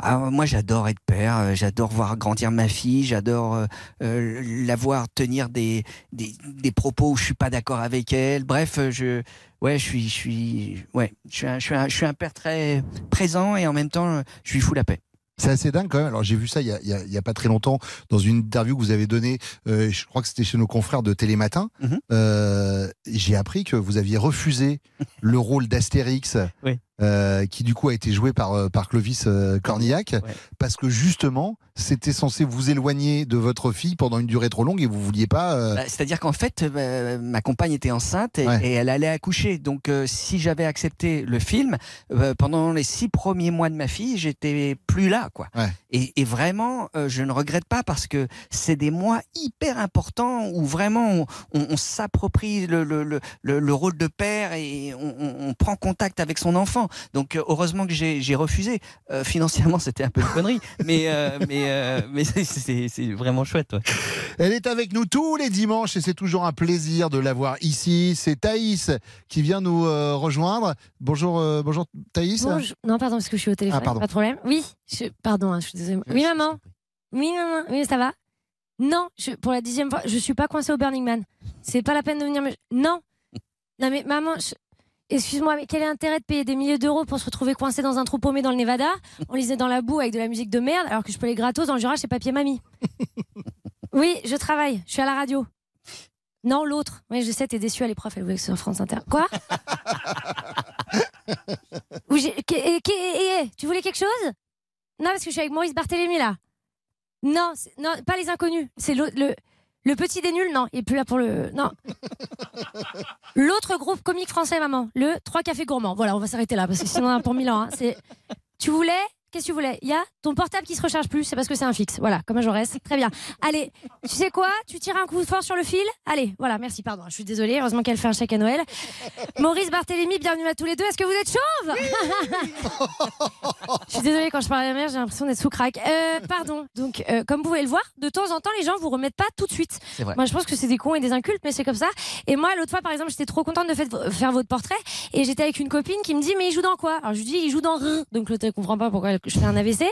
Ah, moi, j'adore être père. J'adore voir grandir ma fille. J'adore la voir tenir des, des, des propos où je suis pas d'accord avec elle. Bref, je ouais, je suis, je suis, ouais, je suis, un, je suis, un, je suis un père très présent et en même temps, je lui fous la paix. C'est assez dingue quand même. Alors j'ai vu ça il y, a, il, y a, il y a pas très longtemps dans une interview que vous avez donnée. Euh, je crois que c'était chez nos confrères de Télématin. Mhm. euh, j'ai appris que vous aviez refusé le rôle d'Astérix, Oui. Euh, qui du coup a été joué par euh, par Clovis euh, Cornillac, parce que justement c'était censé vous éloigner de votre fille pendant une durée trop longue et vous vouliez pas. euh, Bah, C'est-à-dire qu'en fait, euh, ma compagne était enceinte et, Ouais. et elle allait accoucher. Donc, si j'avais accepté le film, pendant les six premiers mois de ma fille, j'étais plus là, quoi. Et, et vraiment, je ne regrette pas parce que c'est des mois hyper importants où vraiment on, on- on s'approprie le, le, le, le- le rôle de père et on prend contact avec son enfant. Donc, euh, heureusement que j'ai refusé. Euh, financièrement, c'était un peu une connerie, mais euh, mais euh, mais c'est- vraiment chouette. ouais. Elle est avec nous tous les dimanches et c'est toujours un plaisir de la voir ici. C'est Thaïs qui vient nous euh, rejoindre. Bonjour, euh, bonjour Thaïs. Bonjour. Non, pardon, parce que je suis au téléphone. Ah, pardon. Pas de problème. Oui, je... pardon, hein, je suis désolée. Oui, maman. Oui, maman. Oui, ça va? Non, je... pour la dixième fois, je suis pas coincée au Burning Man. C'est pas la peine de venir me. Non. Non, mais maman, je- excuse-moi, mais quel est l'intérêt de payer des milliers d'euros pour se retrouver coincé dans un trou paumé dans le Nevada, on lisait dans la boue avec de la musique de merde, alors que je peux aller gratos dans le Jura chez Papier Mamie Oui, je travaille. Je suis à la radio. Non, l'autre. Oui, je sais, t'es déçu à l'épreuve, elle voulait que ce soit France Inter. Quoi j'ai- et- tu voulais quelque chose? Non, parce que je suis avec Maurice Barthélémy là. Non, c'est- non, pas les inconnus. C'est le, le, le petit des nuls, non. Il est plus là pour le. Non. L'autre groupe comique français, maman. Le 3 cafés gourmands. Voilà, on va s'arrêter là parce que sinon on a pour mille ans. hein. C'est. Tu voulais Qu'est-ce que tu voulais? Il y a ton portable qui se recharge plus, c'est parce que c'est un fixe. Voilà, comme un Jaurès. Très bien. Allez, tu sais quoi? Tu tires un coup fort sur le fil? Allez, voilà, merci, pardon. Je suis désolée, heureusement qu'elle fait un chèque à Noël. Maurice Barthélémy, bienvenue à tous les deux. Est-ce que vous êtes chauve Je suis désolée, quand je parle à la mère, j'ai l'impression d'être sous crack. Euh, pardon. Donc, euh, comme vous pouvez le voir, de temps en temps, les gens vous remettent pas tout de suite. C'est vrai. Moi, je pense que c'est des cons et des incultes, mais c'est comme ça. Et moi, l'autre fois, par exemple, j'étais trop contente de fait- faire votre portrait et j'étais avec une copine qui me dit, mais il joue dans quoi? Alors, je lui dis, il joue dans R. Donc, l'autre, comprend pas pourquoi je fais un AVC.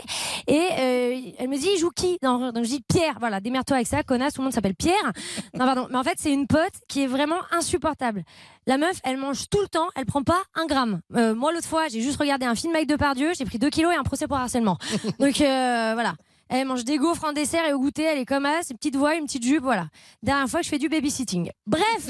Et euh, elle me dit, il joue qui Donc, je dis, Pierre. Voilà, démerde-toi avec ça, connasse, tout le monde s'appelle Pierre. Non, pardon. Mais en fait, c'est une pote qui est vraiment insupportable. La meuf, elle mange tout le temps, elle prend pas un gramme. Euh, moi, l'autre fois, j'ai juste regardé un film avec Depardieu, j'ai pris 2 kilos et un procès pour harcèlement. Donc, euh, voilà. Elle mange des gaufres en dessert et au goûter, elle est comme ça, ses petites voix, une petite jupe, voilà. Dernière fois que je fais du babysitting. Bref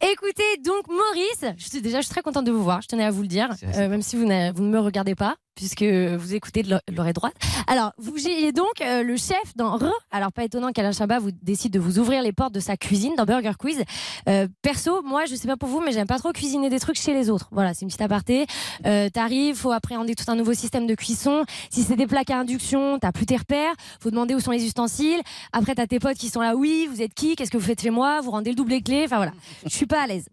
Écoutez, donc Maurice, je suis déjà je suis très contente de vous voir, je tenais à vous le dire, euh, même si vous ne me regardez pas, puisque vous écoutez de l'o- l'oreille droite. Alors, vous êtes donc euh, le chef dans Re. Alors, pas étonnant qu'Alain Chabat vous décide de vous ouvrir les portes de sa cuisine dans Burger Quiz. Euh, perso, moi, je sais pas pour vous, mais j'aime pas trop cuisiner des trucs chez les autres. Voilà, c'est une petite aparté. Euh, T'arrives, faut appréhender tout un nouveau système de cuisson. Si c'est des plaques à induction, t'as plus tes repères. Faut demander où sont les ustensiles. Après, t'as tes potes qui sont là. Oui, vous êtes qui Qu'est-ce que vous faites chez moi Vous rendez le double clé. Enfin voilà, je suis pas à l'aise.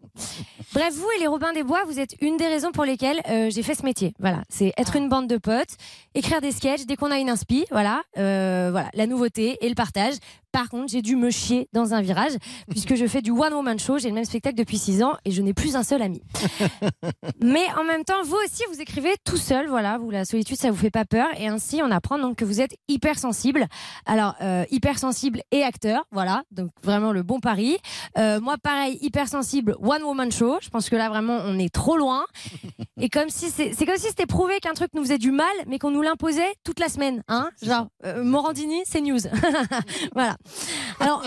Bref, vous et les Robins des Bois, vous êtes une des raisons pour lesquelles euh, j'ai fait ce métier. Voilà, c'est être une de potes, écrire des sketchs dès qu'on a une inspi. Voilà, euh, voilà, la nouveauté et le partage. Par contre, j'ai dû me chier dans un virage puisque je fais du one woman show. J'ai le même spectacle depuis 6 ans et je n'ai plus un seul ami. Mais en même temps, vous aussi, vous écrivez tout seul. Voilà, vous la solitude, ça vous fait pas peur et ainsi on apprend donc que vous êtes hypersensible. Alors euh, hypersensible et acteur, voilà, donc vraiment le bon pari. Euh, moi, pareil, hypersensible, one woman show. Je pense que là vraiment on est trop loin. Et comme si c'est c'est comme si c'était prouvé qu'un truc nous faisait du mal, mais qu'on nous l'imposait toute la semaine, hein Genre euh, Morandini, c'est news. voilà. Alors,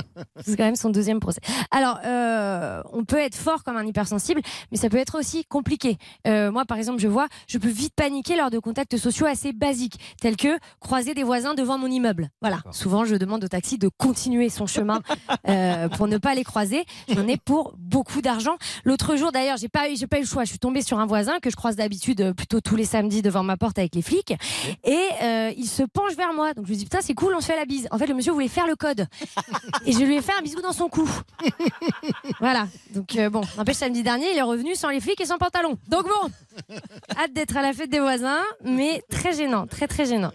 c'est quand même son deuxième procès. Alors, euh, on peut être fort comme un hypersensible, mais ça peut être aussi compliqué. Euh, moi, par exemple, je vois, je peux vite paniquer lors de contacts sociaux assez basiques, tels que croiser des voisins devant mon immeuble. Voilà. Souvent, je demande au taxi de continuer son chemin euh, pour ne pas les croiser. J'en ai pour beaucoup d'argent. L'autre jour, d'ailleurs, j'ai pas j'ai pas eu le choix. Je suis tombée sur un voisin que je croise d'habitude plutôt tous les samedis devant ma porte avec les flics, et il se penche vers moi. Donc je lui dis putain, c'est cool, on se fait la bise. En fait, le monsieur voulait faire le code, et je lui ai fait un bisou dans son cou. Voilà. Donc euh, bon, n'empêche samedi dernier, il est revenu sans les flics et sans pantalon. Donc bon, hâte d'être à la fête des voisins, mais très gênant, très très gênant.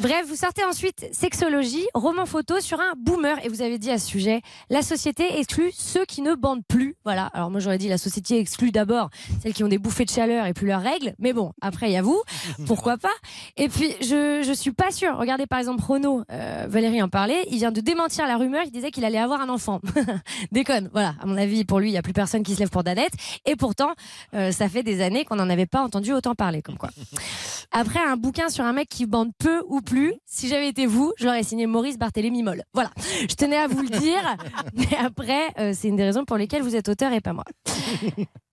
Bref, vous sortez ensuite sexologie, roman photo sur un boomer et vous avez dit à ce sujet, la société exclut ceux qui ne bandent plus. Voilà. Alors moi j'aurais dit la société exclut d'abord celles qui ont des bouffées de chaleur et plus leurs règles. Mais bon, après il y a vous, pourquoi pas? Et puis je je suis pas sûre. Regardez par exemple Renaud, euh, Valérie en parlait, il vient de démentir la rumeur, il disait qu'il allait avoir un enfant. Déconne. Voilà. À mon avis, pour lui, il y a plus personne qui se lève pour Danette. Et pourtant, euh, ça fait des années qu'on n'en avait pas entendu autant parler, comme quoi. Après, un bouquin sur un mec qui bande peu ou plus, si j'avais été vous, j'aurais signé Maurice Barthélémy Moll. Voilà, je tenais à vous le dire, mais après, euh, c'est une des raisons pour lesquelles vous êtes auteur et pas moi.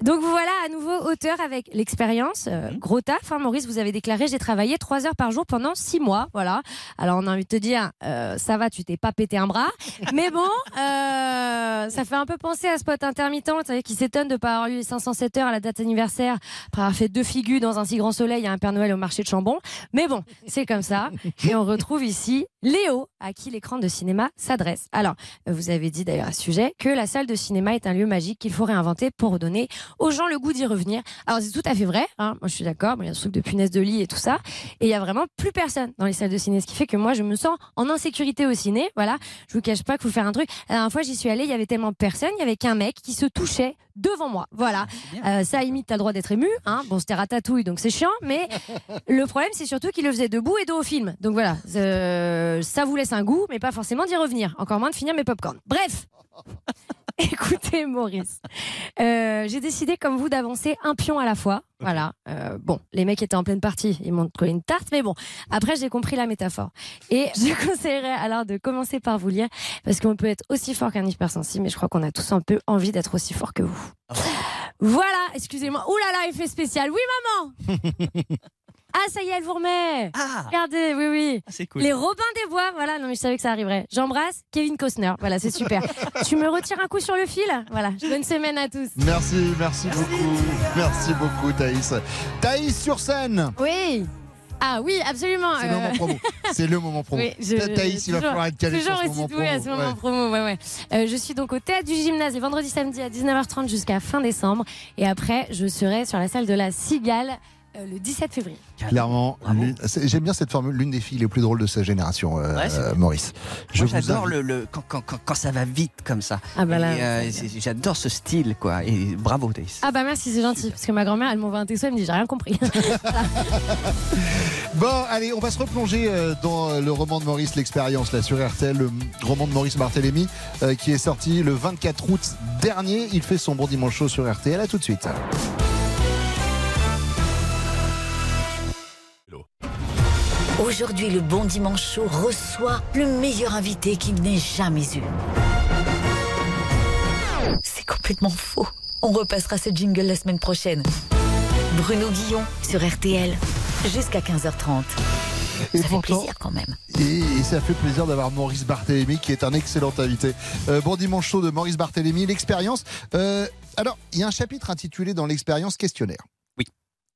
Donc vous voilà à nouveau auteur avec l'expérience. Euh, gros taf, hein, Maurice, vous avez déclaré j'ai travaillé trois heures par jour pendant six mois. Voilà. Alors on a envie de te dire, euh, ça va, tu t'es pas pété un bras. Mais bon, ça fait un peu penser à Spot Intermittent, vous savez, qui s'étonne de pas avoir eu les 507 heures à la date anniversaire après avoir fait deux figures dans un si grand soleil à un Père Noël au marché de Chambon. Mais bon, c'est comme ça. Et on retrouve ici Léo, à qui l'écran de cinéma s'adresse. Alors, vous avez dit d'ailleurs à ce sujet que la salle de cinéma est un lieu magique qu'il faut réinventer pour redonner aux gens le goût d'y revenir. Alors, c'est tout à fait vrai. Hein. Moi, je suis d'accord. Il y a ce truc de punaise de lit et tout ça. Et il y a vraiment plus personne dans les salles de ciné. Ce qui fait que moi, je me sens en insécurité au ciné. Voilà. Je vous cache pas qu'il faut faire un truc. La dernière fois, j'y suis allée, il y avait tellement personne. Il y avait qu'un mec qui se touchait devant moi. Voilà. Euh, ça imite, t'as le droit d'être ému. Hein. Bon, c'était ratatouille, donc c'est chiant. Mais le problème, c'est surtout qu'il le faisait debout et dos au film. Donc voilà. Euh, ça vous laisse un goût, mais pas forcément d'y revenir. Encore moins de finir mes popcorn. Bref. Écoutez, Maurice, euh, j'ai décidé, comme vous, d'avancer un pion à la fois. Voilà. Euh, bon, les mecs étaient en pleine partie, ils m'ont collé une tarte, mais bon, après, j'ai compris la métaphore. Et je conseillerais alors de commencer par vous lire, parce qu'on peut être aussi fort qu'un hypersensible, mais je crois qu'on a tous un peu envie d'être aussi fort que vous. Voilà, excusez-moi. Ouh là là, effet spécial. Oui, maman Ah, ça y est, elle vous remet. Regardez, oui, oui. c'est cool. Les Robins des Bois, voilà. Non, mais je savais que ça arriverait. J'embrasse Kevin Costner. Voilà, c'est super. tu me retires un coup sur le fil? Voilà. Bonne semaine à tous. Merci, merci beaucoup. Merci beaucoup, Thaïs. Thaïs sur scène. Oui. Ah oui, absolument. C'est le moment euh, promo. C'est le moment promo. Oui, je- Thaïs, il va falloir être calé sur toujours ce aussi moment douée à ce promo. moment Ouais. promo. ouais, ouais. Euh, je suis donc au théâtre du gymnase les vendredis, samedis à 19h30 jusqu'à fin décembre. Et après, je serai sur la salle de la Cigale le 17 février. Clairement, l'une- c'est- j'aime bien cette formule, l'une des filles les plus drôles de sa génération, euh, Ouais, c'est euh, vrai. Maurice. Je Moi, vous j'adore invite- le, le- quand, quand, quand, quand ça va vite comme ça. Ah bah là, Et, euh, c'est- j'adore ce style, quoi. Et bravo, Thaïs. Ah bah merci, c'est gentil. Parce que ma grand-mère, elle m'envoie un texto, elle me dit j'ai rien compris. Bon, allez, on va se replonger euh, dans euh, le roman de Maurice, l'expérience, là, sur RTL, le roman de Maurice Barthélémy, euh, qui est sorti le 24 août dernier. Il fait son bon dimanche chaud sur RTL. À tout de suite. Aujourd'hui, le Bon Dimanche Chaud reçoit le meilleur invité qu'il n'ait jamais eu. C'est complètement faux. On repassera ce jingle la semaine prochaine. Bruno Guillon sur RTL jusqu'à 15h30. Et Ça fait plaisir quand même. Et, et ça fait plaisir d'avoir Maurice Barthélémy, qui est un excellent invité. Euh, bon dimanche chaud de Maurice Barthélémy, l'expérience. Euh, alors, il y a un chapitre intitulé dans l'expérience questionnaire.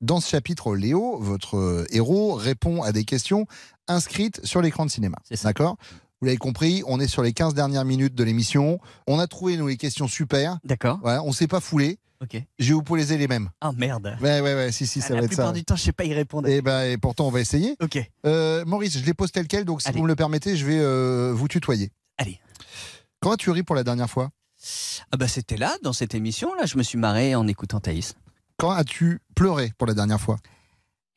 Dans ce chapitre, Léo, votre euh, héros, répond à des questions inscrites sur l'écran de cinéma. D'accord? Vous l'avez compris, on est sur les 15 dernières minutes de l'émission. On a trouvé, nous, les questions super. D'accord. Voilà, on s'est pas foulé. Ok. Je vais vous poser les mêmes. Oh merde. Ouais, ouais, ouais, si, si, Ah, ça la va être plupart ça. du temps, je sais pas y répondre. Et, ben, et pourtant, on va essayer. Ok. Euh, Maurice, je les pose tel quel, donc si vous me le permettez, je vais euh, vous tutoyer. Allez. Quand as-tu ri pour la dernière fois? Ah bah c'était là, dans cette émission, là, je me suis marré en écoutant Thaïs. Quand as-tu pleuré pour la dernière fois?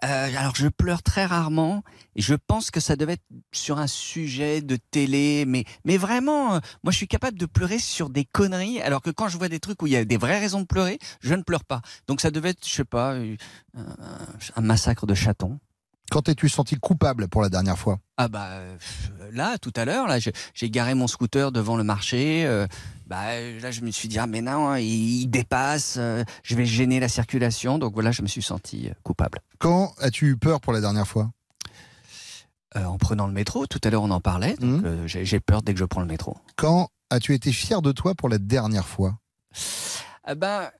Euh, alors je pleure très rarement et je pense que ça devait être sur un sujet de télé, mais, mais vraiment, euh, moi je suis capable de pleurer sur des conneries, alors que quand je vois des trucs où il y a des vraies raisons de pleurer, je ne pleure pas. Donc ça devait être, je sais pas, euh, un, massacre de chatons. Quand t'es-tu senti coupable pour la dernière fois? Ah bah là, tout à l'heure, là, j'ai garé mon scooter devant le marché. Euh, bah là, je me suis dit ah mais non, hein, il, il dépasse, euh, je vais gêner la circulation. Donc voilà, je me suis senti euh, coupable. Quand as-tu eu peur pour la dernière fois? Euh, en prenant le métro, tout à l'heure on en parlait. Donc Mmh. euh, j'ai j'ai peur dès que je prends le métro. Quand as-tu été fier de toi pour la dernière fois? Ah ben,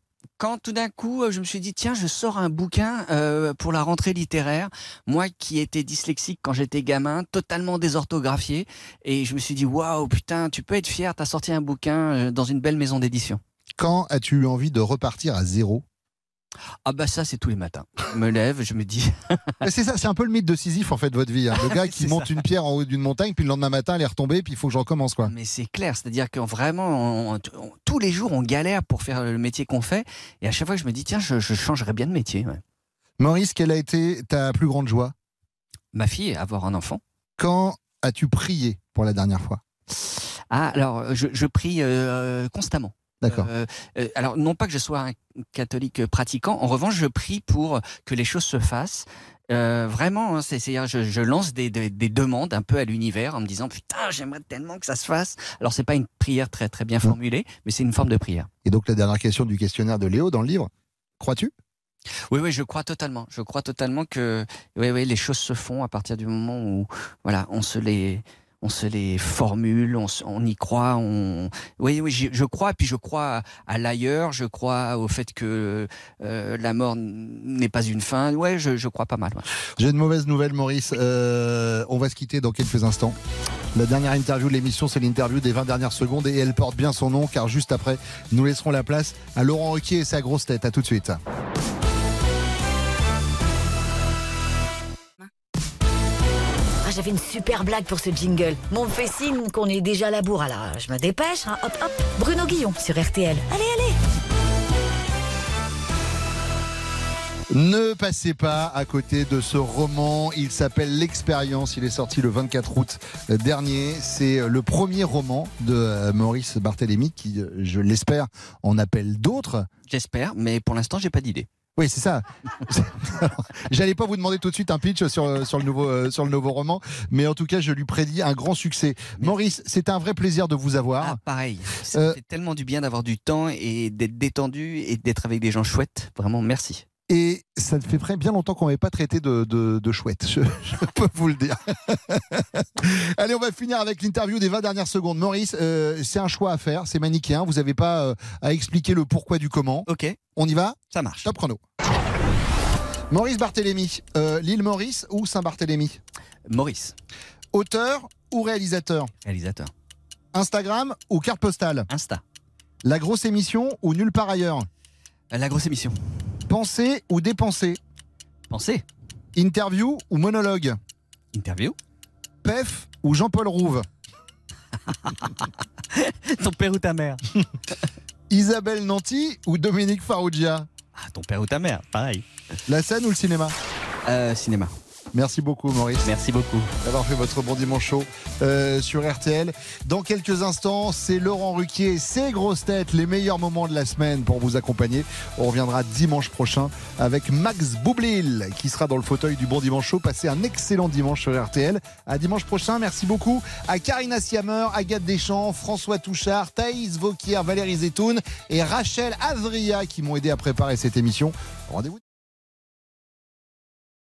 quand tout d'un coup, euh, je me suis dit, tiens, je sors un bouquin euh, pour la rentrée littéraire. Moi qui étais dyslexique quand j'étais gamin, totalement désorthographié. Et je me suis dit, waouh, putain, tu peux être fier, t'as sorti un bouquin euh, dans une belle maison d'édition. Quand as-tu eu envie de repartir à zéro? Ah bah ça c'est tous les matins. Je me lève, je me dis. Mais c'est ça, c'est un peu le mythe de Sisyphe en fait votre vie. hein. Le gars qui monte ça. une pierre en haut d'une montagne, puis le lendemain matin elle est retombée, puis il faut que je recommence quoi. Mais c'est clair, c'est-à-dire que vraiment, on- on- tous les jours, on galère pour faire le métier qu'on fait. Et à chaque fois, je me dis, tiens, je, je changerais bien de métier. ouais. Maurice, quelle a été ta plus grande joie? Ma fille, avoir un enfant. Quand as-tu prié pour la dernière fois? Ah, alors, je, je prie euh, constamment. D'accord. Euh, euh, alors, non pas que je sois un catholique pratiquant, en revanche, je prie pour que les choses se fassent. Euh, vraiment, hein, c'est, c'est-à-dire, je, je lance des, des- des demandes un peu à l'univers en me disant putain, j'aimerais tellement que ça se fasse. Alors, c'est pas une prière très très bien formulée, mais c'est une forme de prière. Et donc la dernière question du questionnaire de Léo dans le livre, crois-tu? Oui, oui, je crois totalement. Je crois totalement que oui, oui, les choses se font à partir du moment où voilà, on se les on se les formule, on, y croit, oui, oui, je crois, puis je crois à, l'ailleurs, je crois au fait que euh, la mort n'est pas une fin. Ouais, je, crois pas mal. J'ai une mauvaise nouvelle, Maurice. Euh, on va se quitter dans quelques instants. La dernière interview de l'émission, c'est l'interview des 20 dernières secondes et elle porte bien son nom car juste après, nous laisserons la place à Laurent Ruquier et sa grosse tête. À tout de suite. J'avais une super blague pour ce jingle. Mon fait signe qu'on est déjà à la bourre, alors je me dépêche. hein. Hop, hop. Bruno Guillon sur RTL. Allez, allez. Ne passez pas à côté de ce roman. Il s'appelle L'expérience. Il est sorti le 24 août dernier. C'est le premier roman de euh, Maurice Barthélémy qui, euh, je l'espère, en appelle d'autres. J'espère, mais pour l'instant, j'ai pas d'idée. Oui, c'est ça. J'allais pas vous demander tout de suite un pitch sur, sur, le nouveau, euh, sur le nouveau roman, mais en tout cas, je lui prédis un grand succès. Maurice, c'est un vrai plaisir de vous avoir. Ah, pareil. Ça Euh, fait tellement du bien d'avoir du temps et d'être détendu et d'être avec des gens chouettes. Vraiment, merci. Et ça fait bien longtemps qu'on n'avait pas traité de, de, de chouette, je, je peux vous le dire. Allez, on va finir avec l'interview des 20 dernières secondes. Maurice, euh, c'est un choix à faire, c'est manichéen, vous n'avez pas euh, à expliquer le pourquoi du comment. Ok. On y va? Ça marche. Top chrono. Maurice Barthélémy, euh, l'île Maurice ou Saint-Barthélemy Maurice, Auteur ou réalisateur? Réalisateur. Instagram ou carte postale? Insta. La grosse émission ou nulle part ailleurs? La grosse émission. Penser ou dépenser Pensez. Interview ou monologue Interview. Pef ou Jean-Paul Rouve Ton père ou ta mère Isabelle Nanty ou Dominique Farrugia Ah, ton père ou ta mère, pareil. La scène ou le cinéma Euh, cinéma. Merci beaucoup Maurice Merci beaucoup. d'avoir fait votre bon dimanche chaud euh, sur RTL. Dans quelques instants, c'est Laurent Ruquier ses grosses têtes, les meilleurs moments de la semaine pour vous accompagner. On reviendra dimanche prochain avec Max Boublil qui sera dans le fauteuil du bon dimanche chaud. Passez un excellent dimanche sur RTL. À dimanche prochain. Merci beaucoup à Karina Siamer, Agathe Deschamps, François Touchard, Thaïs Vauquier, Valérie Zetoun et Rachel Azria qui m'ont aidé à préparer cette émission. Rendez-vous